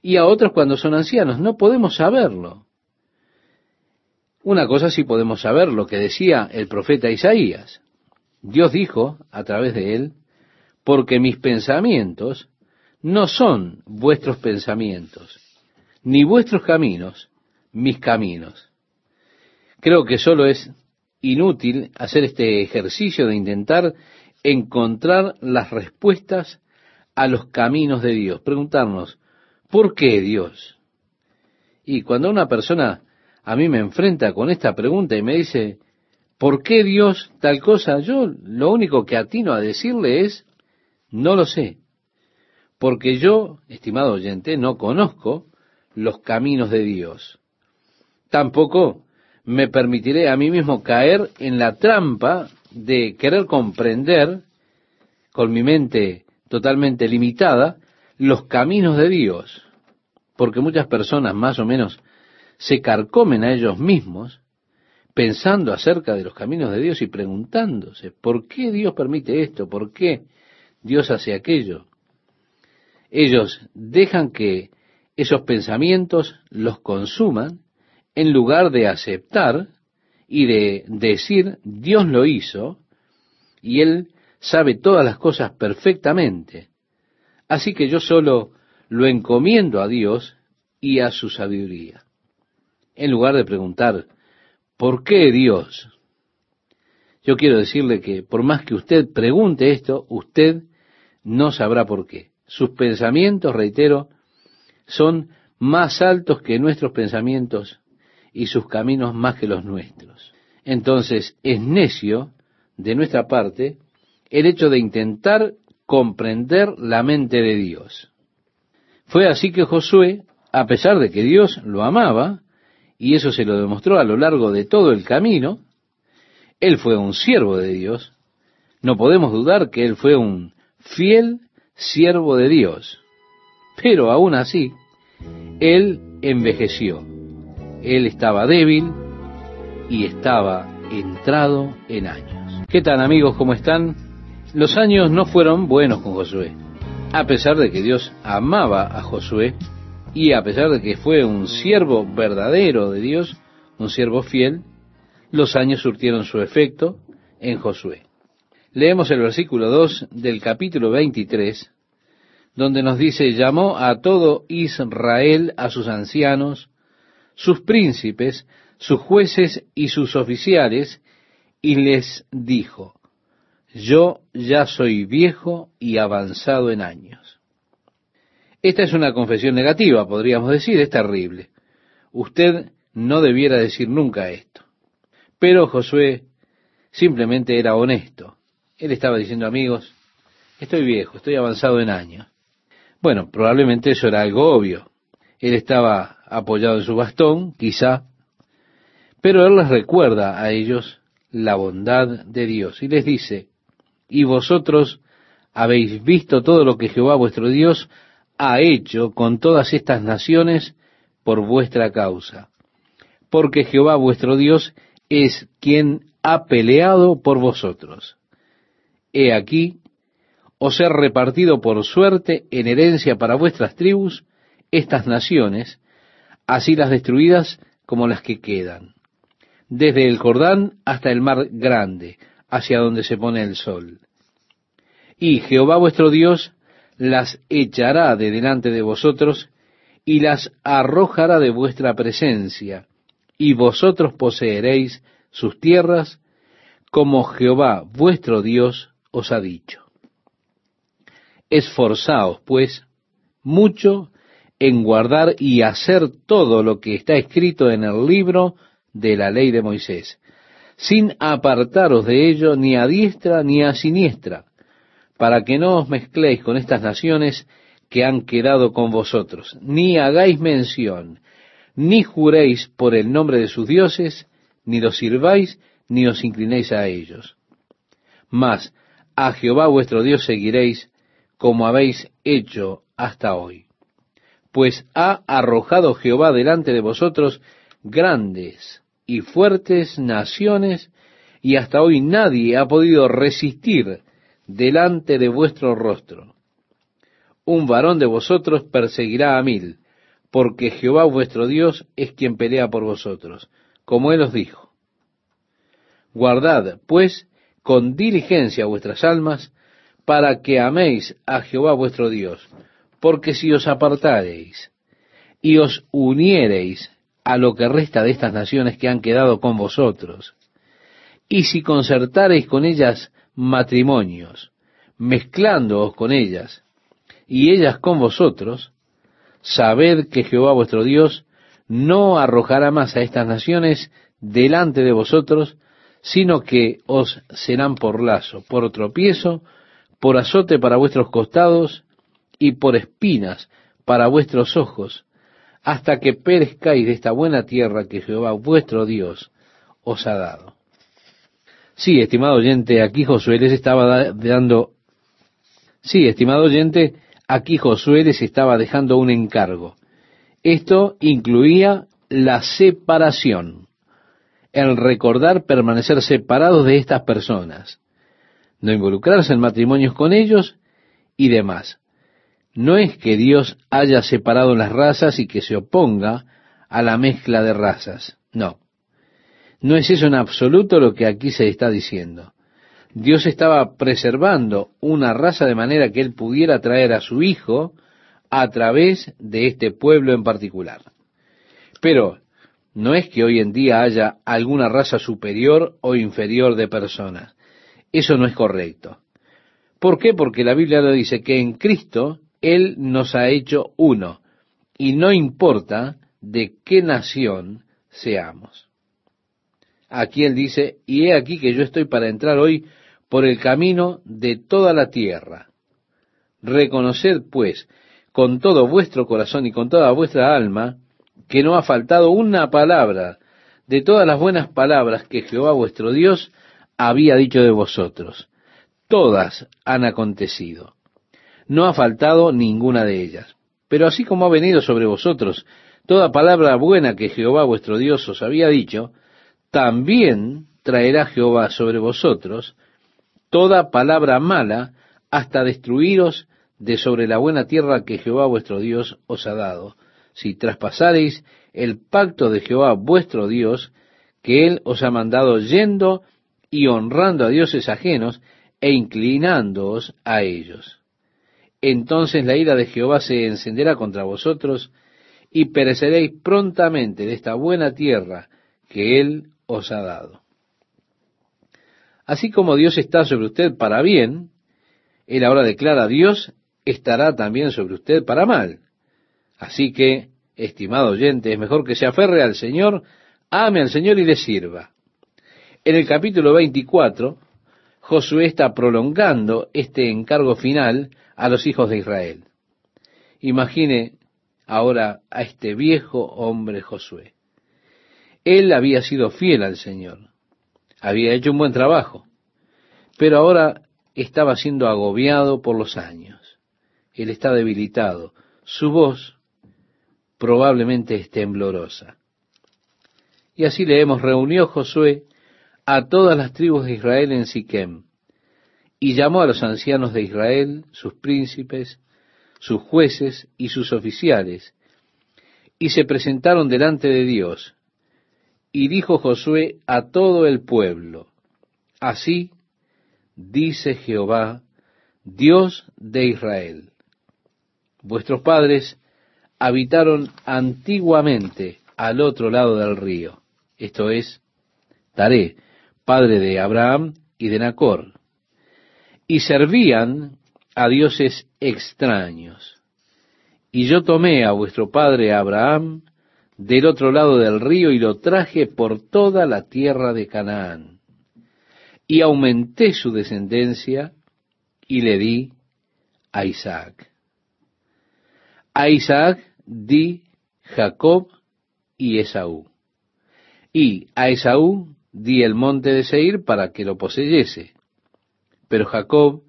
y a otros cuando son ancianos. No podemos saberlo. Una cosa sí podemos saber, lo que decía el profeta Isaías. Dios dijo a través de él, porque mis pensamientos no son vuestros pensamientos, ni vuestros caminos mis caminos. Creo que solo es inútil hacer este ejercicio de intentar encontrar las respuestas a los caminos de Dios. Preguntarnos, ¿por qué Dios? Y cuando una persona a mí me enfrenta con esta pregunta y me dice, ¿por qué Dios tal cosa? Yo lo único que atino a decirle es, no lo sé. Porque yo, estimado oyente, no conozco los caminos de Dios. Tampoco me permitiré a mí mismo caer en la trampa de querer comprender con mi mente totalmente limitada los caminos de Dios, porque muchas personas más o menos se carcomen a ellos mismos pensando acerca de los caminos de Dios y preguntándose, ¿por qué Dios permite esto? ¿Por qué Dios hace aquello? Ellos dejan que esos pensamientos los consuman en lugar de aceptar y de decir, Dios lo hizo y Él sabe todas las cosas perfectamente. Así que yo solo lo encomiendo a Dios y a su sabiduría. En lugar de preguntar, ¿por qué Dios? Yo quiero decirle que por más que usted pregunte esto, usted no sabrá por qué. Sus pensamientos, reitero, son más altos que nuestros pensamientos y sus caminos más que los nuestros. Entonces es necio de nuestra parte el hecho de intentar comprender la mente de Dios. Fue así que Josué, a pesar de que Dios lo amaba, y eso se lo demostró a lo largo de todo el camino, él fue un siervo de Dios, no podemos dudar que él fue un fiel siervo de Dios, pero aún así, él envejeció él estaba débil y estaba entrado en años. ¿Qué tal amigos? ¿Cómo están? Los años no fueron buenos con Josué. A pesar de que Dios amaba a Josué y a pesar de que fue un siervo verdadero de Dios, un siervo fiel, los años surtieron su efecto en Josué. Leemos el versículo 2 del capítulo 23, donde nos dice, llamó a todo Israel, a sus ancianos, sus príncipes, sus jueces y sus oficiales, y les dijo, yo ya soy viejo y avanzado en años. Esta es una confesión negativa, podríamos decir, es terrible. Usted no debiera decir nunca esto. Pero Josué simplemente era honesto. Él estaba diciendo, amigos, estoy viejo, estoy avanzado en años. Bueno, probablemente eso era algo obvio. Él estaba apoyado en su bastón, quizá, pero él les recuerda a ellos la bondad de Dios y les dice, y vosotros habéis visto todo lo que Jehová vuestro Dios ha hecho con todas estas naciones por vuestra causa, porque Jehová vuestro Dios es quien ha peleado por vosotros. He aquí, os he repartido por suerte en herencia para vuestras tribus estas naciones, así las destruidas como las que quedan, desde el Jordán hasta el mar grande, hacia donde se pone el sol. Y Jehová vuestro Dios las echará de delante de vosotros y las arrojará de vuestra presencia, y vosotros poseeréis sus tierras, como Jehová vuestro Dios os ha dicho. Esforzaos, pues, mucho en guardar y hacer todo lo que está escrito en el libro de la ley de Moisés, sin apartaros de ello ni a diestra ni a siniestra, para que no os mezcléis con estas naciones que han quedado con vosotros, ni hagáis mención, ni juréis por el nombre de sus dioses, ni los sirváis, ni os inclinéis a ellos. Mas a Jehová vuestro Dios seguiréis, como habéis hecho hasta hoy. Pues ha arrojado Jehová delante de vosotros grandes y fuertes naciones, y hasta hoy nadie ha podido resistir delante de vuestro rostro. Un varón de vosotros perseguirá a mil, porque Jehová vuestro Dios es quien pelea por vosotros, como él os dijo. Guardad, pues, con diligencia vuestras almas, para que améis a Jehová vuestro Dios, porque si os apartareis y os uniereis a lo que resta de estas naciones que han quedado con vosotros, y si concertareis con ellas matrimonios, mezclándoos con ellas, y ellas con vosotros, sabed que Jehová vuestro Dios no arrojará más a estas naciones delante de vosotros, sino que os serán por lazo, por tropiezo, por azote para vuestros costados y por espinas para vuestros ojos, hasta que perezcáis de esta buena tierra que Jehová vuestro Dios os ha dado. Sí, estimado oyente, aquí Josué les estaba dando, sí, estimado oyente, aquí Josué les estaba dejando un encargo. Esto incluía la separación, el recordar permanecer separados de estas personas, no involucrarse en matrimonios con ellos y demás. No es que Dios haya separado las razas y que se oponga a la mezcla de razas, no. No es eso en absoluto lo que aquí se está diciendo. Dios estaba preservando una raza de manera que Él pudiera traer a su Hijo a través de este pueblo en particular. Pero no es que hoy en día haya alguna raza superior o inferior de personas. Eso no es correcto. ¿Por qué? Porque la Biblia lo dice que en Cristo Él nos ha hecho uno y no importa de qué nación seamos. Aquí Él dice, y he aquí que yo estoy para entrar hoy por el camino de toda la tierra. Reconoced, pues, con todo vuestro corazón y con toda vuestra alma, que no ha faltado una palabra de todas las buenas palabras que Jehová vuestro Dios había dicho de vosotros. Todas han acontecido. No ha faltado ninguna de ellas. Pero así como ha venido sobre vosotros toda palabra buena que Jehová vuestro Dios os había dicho, también traerá Jehová sobre vosotros toda palabra mala hasta destruiros de sobre la buena tierra que Jehová vuestro Dios os ha dado, si traspasareis el pacto de Jehová vuestro Dios, que él os ha mandado yendo y honrando a dioses ajenos e inclinándoos a ellos. Entonces la ira de Jehová se encenderá contra vosotros y pereceréis prontamente de esta buena tierra que él os ha dado. Así como Dios está sobre usted para bien, Él ahora declara, Dios estará también sobre usted para mal. Así que, estimado oyente, es mejor que se aferre al Señor, ame al Señor y le sirva. En el capítulo 24, Josué está prolongando este encargo final a los hijos de Israel. Imagine ahora a este viejo hombre Josué. Él había sido fiel al Señor había hecho un buen trabajo, pero ahora estaba siendo agobiado por los años. Él está debilitado, su voz probablemente es temblorosa. Y así leemos, reunió Josué a todas las tribus de Israel en Siquem, y llamó a los ancianos de Israel, sus príncipes, sus jueces y sus oficiales, y se presentaron delante de Dios, y dijo Josué a todo el pueblo, así dice Jehová, Dios de Israel. Vuestros padres habitaron antiguamente al otro lado del río, esto es, Taré, padre de Abraham y de Nacor, y servían a dioses extraños. Y yo tomé a vuestro padre Abraham del otro lado del río y lo traje por toda la tierra de Canaán. Y aumenté su descendencia y le di a Isaac. A Isaac di Jacob y Esaú. Y a Esaú di el monte de Seir para que lo poseyese. Pero Jacob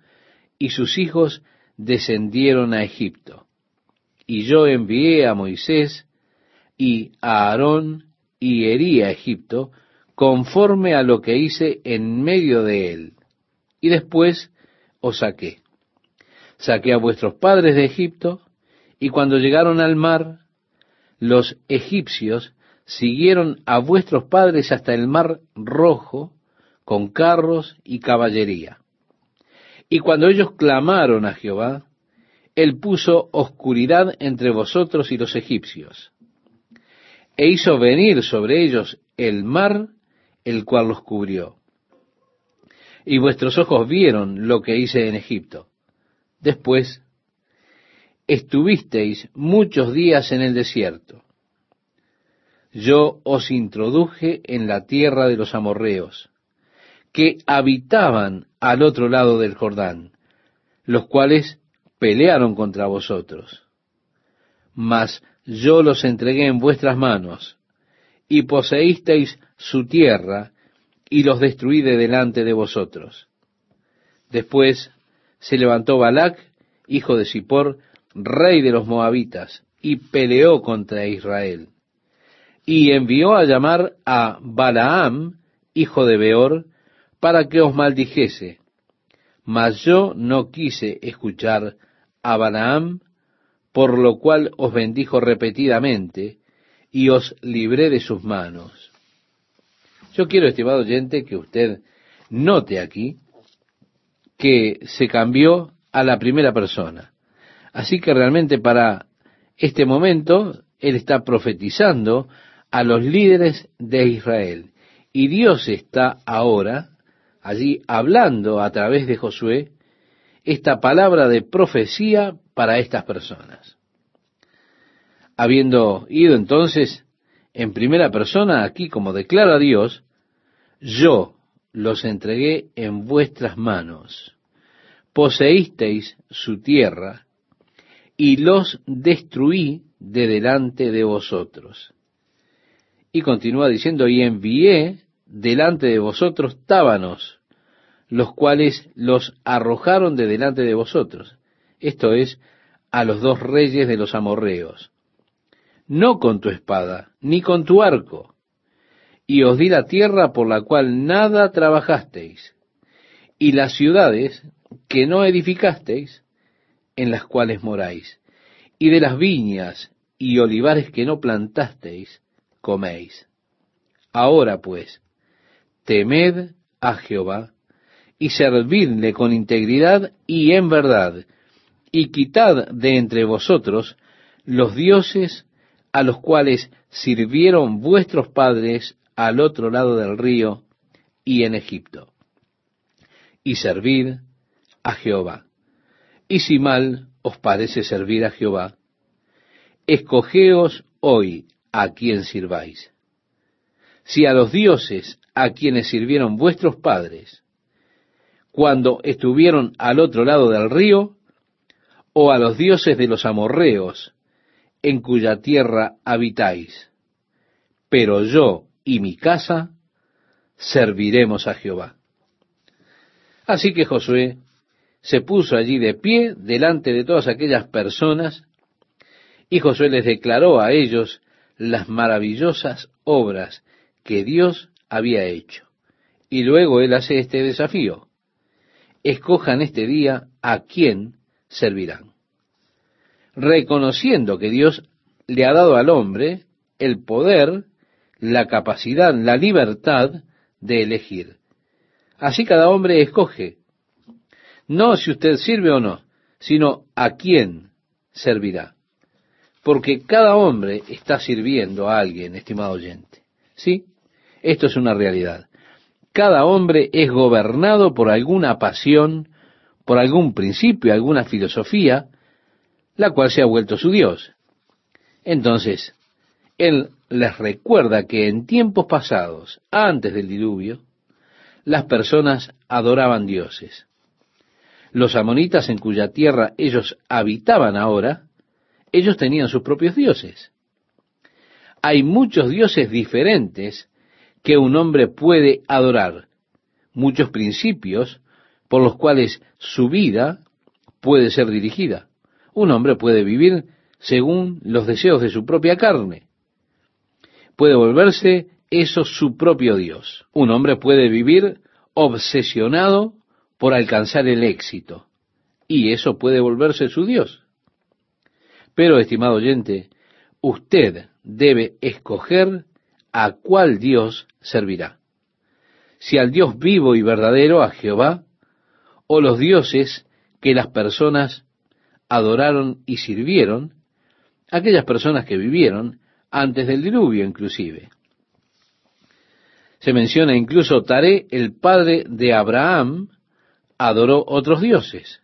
y sus hijos descendieron a Egipto. Y yo envié a Moisés y a Aarón y herí a Egipto conforme a lo que hice en medio de él. Y después os saqué. Saqué a vuestros padres de Egipto, y cuando llegaron al mar, los egipcios siguieron a vuestros padres hasta el mar rojo, con carros y caballería. Y cuando ellos clamaron a Jehová, él puso oscuridad entre vosotros y los egipcios, e hizo venir sobre ellos el mar, el cual los cubrió. Y vuestros ojos vieron lo que hice en Egipto. Después, estuvisteis muchos días en el desierto. Yo os introduje en la tierra de los amorreos, que habitaban al otro lado del Jordán, los cuales pelearon contra vosotros. Mas yo los entregué en vuestras manos, y poseísteis su tierra, y los destruí de delante de vosotros. Después se levantó Balac, hijo de Zippor, rey de los moabitas, y peleó contra Israel. Y envió a llamar a Balaam, hijo de Beor, para que os maldijese. Mas yo no quise escuchar a Balaam, por lo cual os bendijo repetidamente, y os libré de sus manos. Yo quiero, estimado oyente, que usted note aquí que se cambió a la primera persona. Así que realmente para este momento Él está profetizando a los líderes de Israel. Y Dios está ahora allí hablando a través de Josué esta palabra de profecía para estas personas. Habiendo ido entonces en primera persona, aquí como declara Dios, yo los entregué en vuestras manos, poseísteis su tierra, y los destruí de delante de vosotros. Y continúa diciendo, y envié delante de vosotros tábanos, los cuales los arrojaron de delante de vosotros. Esto es, a los dos reyes de los amorreos. No con tu espada, ni con tu arco. Y os di la tierra por la cual nada trabajasteis, y las ciudades que no edificasteis, en las cuales moráis, y de las viñas y olivares que no plantasteis, coméis. Ahora pues, temed a Jehová, y servidle con integridad y en verdad, y quitad de entre vosotros los dioses a los cuales sirvieron vuestros padres al otro lado del río y en Egipto. Y servid a Jehová. Y si mal os parece servir a Jehová, escogeos hoy a quien sirváis. Si a los dioses a quienes sirvieron vuestros padres, cuando estuvieron al otro lado del río, o a los dioses de los amorreos, en cuya tierra habitáis. Pero yo y mi casa serviremos a Jehová. Así que Josué se puso allí de pie delante de todas aquellas personas y Josué les declaró a ellos las maravillosas obras que Dios había hecho. Y luego él hace este desafío. Escojan este día a quién servirán. Reconociendo que Dios le ha dado al hombre el poder, la capacidad, la libertad de elegir. Así cada hombre escoge no si usted sirve o no, sino a quién servirá. Porque cada hombre está sirviendo a alguien, estimado oyente. ¿Sí? Esto es una realidad. Cada hombre es gobernado por alguna pasión, por algún principio, alguna filosofía, la cual se ha vuelto su Dios. Entonces, Él les recuerda que en tiempos pasados, antes del diluvio, las personas adoraban dioses los amonitas en cuya tierra ellos habitaban ahora, ellos tenían sus propios dioses. hay muchos dioses diferentes que un hombre puede adorar, muchos principios por los cuales su vida puede ser dirigida. Un hombre puede vivir según los deseos de su propia carne. Puede volverse eso su propio Dios. Un hombre puede vivir obsesionado por alcanzar el éxito. Y eso puede volverse su Dios. Pero, estimado oyente, usted debe escoger a cuál Dios servirá. Si al Dios vivo y verdadero, a Jehová, o los dioses que las personas adoraron y sirvieron, aquellas personas que vivieron antes del diluvio inclusive. Se menciona incluso Taré, el padre de Abraham, adoró otros dioses.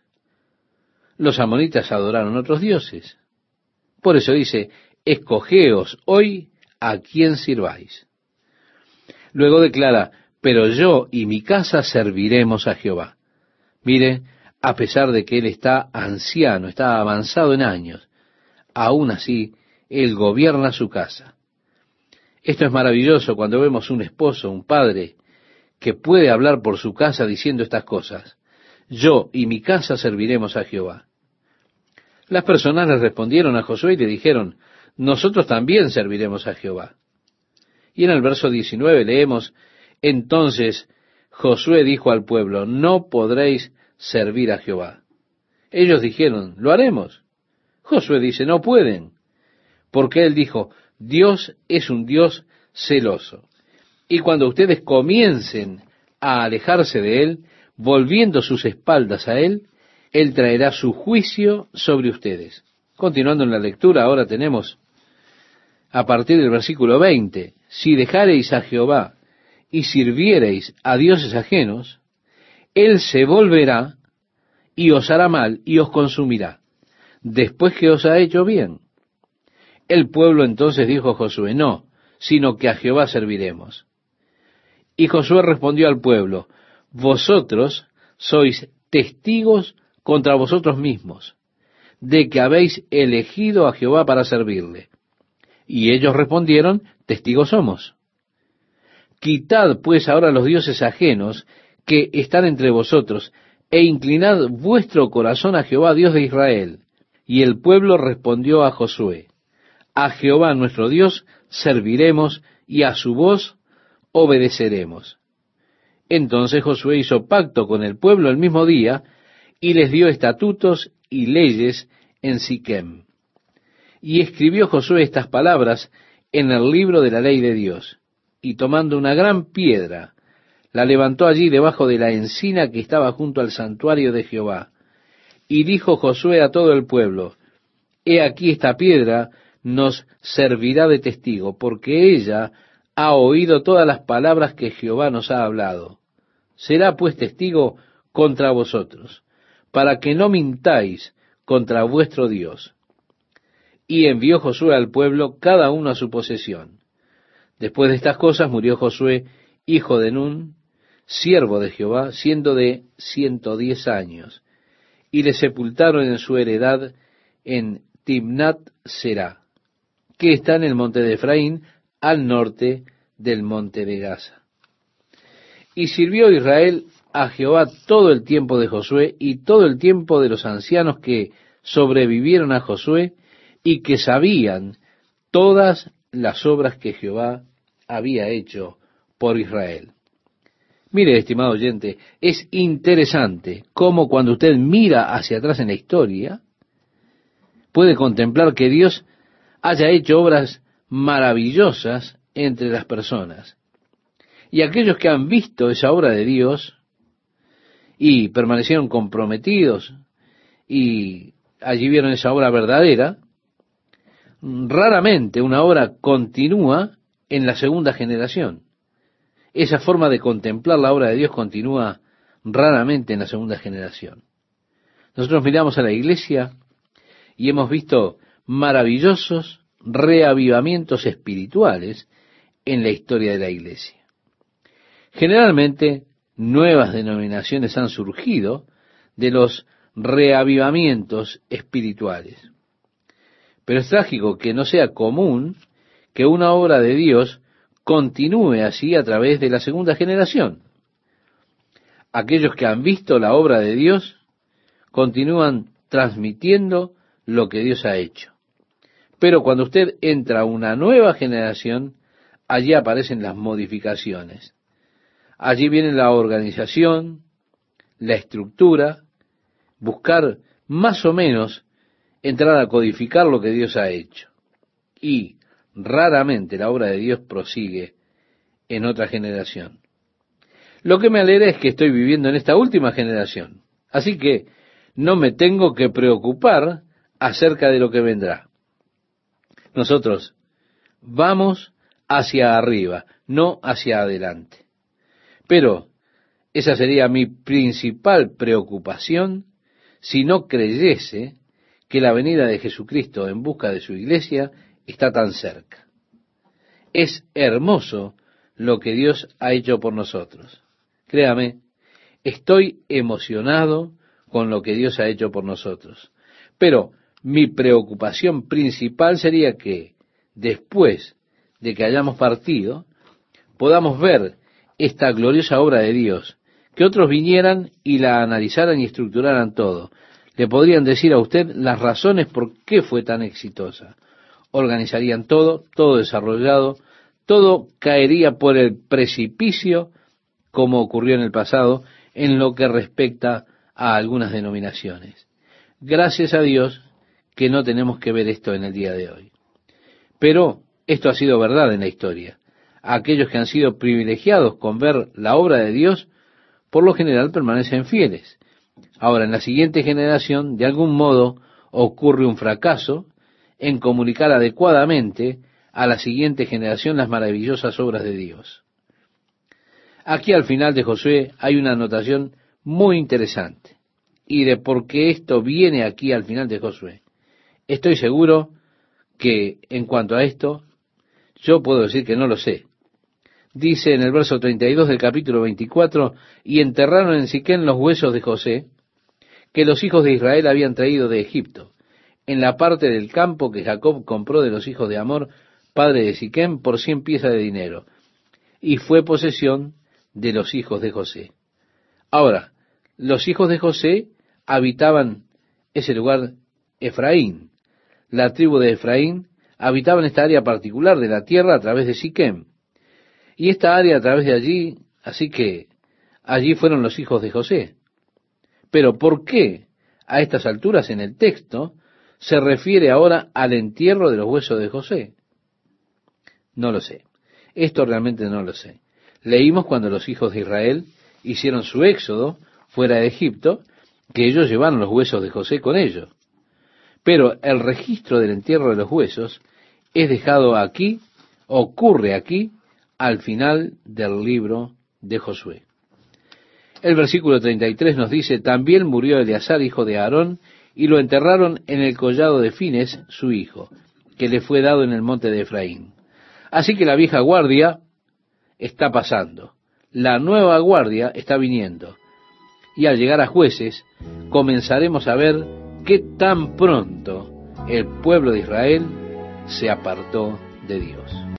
Los amonitas adoraron otros dioses. Por eso dice, escogeos hoy a quién sirváis. Luego declara, pero yo y mi casa serviremos a Jehová. Mire, a pesar de que él está anciano, está avanzado en años, aún así él gobierna su casa. Esto es maravilloso cuando vemos un esposo, un padre, que puede hablar por su casa diciendo estas cosas. Yo y mi casa serviremos a Jehová. Las personas le respondieron a Josué y le dijeron, nosotros también serviremos a Jehová. Y en el verso 19 leemos, entonces Josué dijo al pueblo, no podréis servir a Jehová. Ellos dijeron, lo haremos. Josué dice, no pueden, porque él dijo, Dios es un Dios celoso. Y cuando ustedes comiencen a alejarse de Él, volviendo sus espaldas a Él, Él traerá su juicio sobre ustedes. Continuando en la lectura, ahora tenemos a partir del versículo 20, si dejareis a Jehová y sirviereis a dioses ajenos, Él se volverá y os hará mal y os consumirá, después que os ha hecho bien. El pueblo entonces dijo a Josué, no, sino que a Jehová serviremos. Y Josué respondió al pueblo, vosotros sois testigos contra vosotros mismos, de que habéis elegido a Jehová para servirle. Y ellos respondieron, testigos somos. Quitad pues ahora los dioses ajenos que están entre vosotros, e inclinad vuestro corazón a Jehová, Dios de Israel. Y el pueblo respondió a Josué, a Jehová nuestro Dios serviremos y a su voz obedeceremos. Entonces Josué hizo pacto con el pueblo el mismo día y les dio estatutos y leyes en Siquem. Y escribió Josué estas palabras en el libro de la ley de Dios. Y tomando una gran piedra, la levantó allí debajo de la encina que estaba junto al santuario de Jehová. Y dijo Josué a todo el pueblo, He aquí esta piedra nos servirá de testigo, porque ella ha oído todas las palabras que Jehová nos ha hablado. Será pues testigo contra vosotros, para que no mintáis contra vuestro Dios y envió Josué al pueblo cada uno a su posesión. Después de estas cosas murió Josué, hijo de Nun, siervo de Jehová, siendo de ciento diez años, y le sepultaron en su heredad en Timnat Será, que está en el monte de Efraín, al norte del monte de Gaza. Y sirvió Israel a Jehová todo el tiempo de Josué y todo el tiempo de los ancianos que sobrevivieron a Josué, y que sabían todas las obras que Jehová había hecho por Israel. Mire, estimado oyente, es interesante cómo cuando usted mira hacia atrás en la historia, puede contemplar que Dios haya hecho obras maravillosas entre las personas. Y aquellos que han visto esa obra de Dios y permanecieron comprometidos y allí vieron esa obra verdadera, raramente una obra continúa en la segunda generación. Esa forma de contemplar la obra de Dios continúa raramente en la segunda generación. Nosotros miramos a la iglesia y hemos visto maravillosos reavivamientos espirituales en la historia de la iglesia. Generalmente, nuevas denominaciones han surgido de los reavivamientos espirituales. Pero es trágico que no sea común que una obra de Dios continúe así a través de la segunda generación. Aquellos que han visto la obra de Dios continúan transmitiendo lo que Dios ha hecho. Pero cuando usted entra a una nueva generación, allí aparecen las modificaciones. Allí viene la organización, la estructura, buscar más o menos entrar a codificar lo que Dios ha hecho. Y raramente la obra de Dios prosigue en otra generación. Lo que me alegra es que estoy viviendo en esta última generación. Así que no me tengo que preocupar acerca de lo que vendrá. Nosotros vamos hacia arriba, no hacia adelante. Pero esa sería mi principal preocupación si no creyese que la venida de Jesucristo en busca de su iglesia está tan cerca. Es hermoso lo que Dios ha hecho por nosotros. Créame, estoy emocionado con lo que Dios ha hecho por nosotros. Pero mi preocupación principal sería que después de que hayamos partido, podamos ver esta gloriosa obra de Dios, que otros vinieran y la analizaran y estructuraran todo. Le podrían decir a usted las razones por qué fue tan exitosa. Organizarían todo, todo desarrollado, todo caería por el precipicio, como ocurrió en el pasado, en lo que respecta a algunas denominaciones. Gracias a Dios que no tenemos que ver esto en el día de hoy. Pero esto ha sido verdad en la historia. Aquellos que han sido privilegiados con ver la obra de Dios, por lo general permanecen fieles. Ahora, en la siguiente generación, de algún modo, ocurre un fracaso en comunicar adecuadamente a la siguiente generación las maravillosas obras de Dios. Aquí al final de Josué hay una anotación muy interesante y de por qué esto viene aquí al final de Josué. Estoy seguro que en cuanto a esto, yo puedo decir que no lo sé. Dice en el verso 32 del capítulo 24, y enterraron en Siquén los huesos de José, que los hijos de Israel habían traído de Egipto, en la parte del campo que Jacob compró de los hijos de Amor, padre de Siquén, por cien piezas de dinero, y fue posesión de los hijos de José. Ahora, los hijos de José habitaban ese lugar Efraín, la tribu de Efraín, habitaba en esta área particular de la tierra a través de Siquem. Y esta área a través de allí, así que allí fueron los hijos de José. Pero ¿por qué a estas alturas en el texto se refiere ahora al entierro de los huesos de José? No lo sé. Esto realmente no lo sé. Leímos cuando los hijos de Israel hicieron su éxodo fuera de Egipto, que ellos llevaron los huesos de José con ellos. Pero el registro del entierro de los huesos es dejado aquí, ocurre aquí, al final del libro de Josué. El versículo 33 nos dice, también murió Eleazar, hijo de Aarón, y lo enterraron en el collado de Fines, su hijo, que le fue dado en el monte de Efraín. Así que la vieja guardia está pasando, la nueva guardia está viniendo, y al llegar a jueces comenzaremos a ver qué tan pronto el pueblo de Israel se apartó de Dios.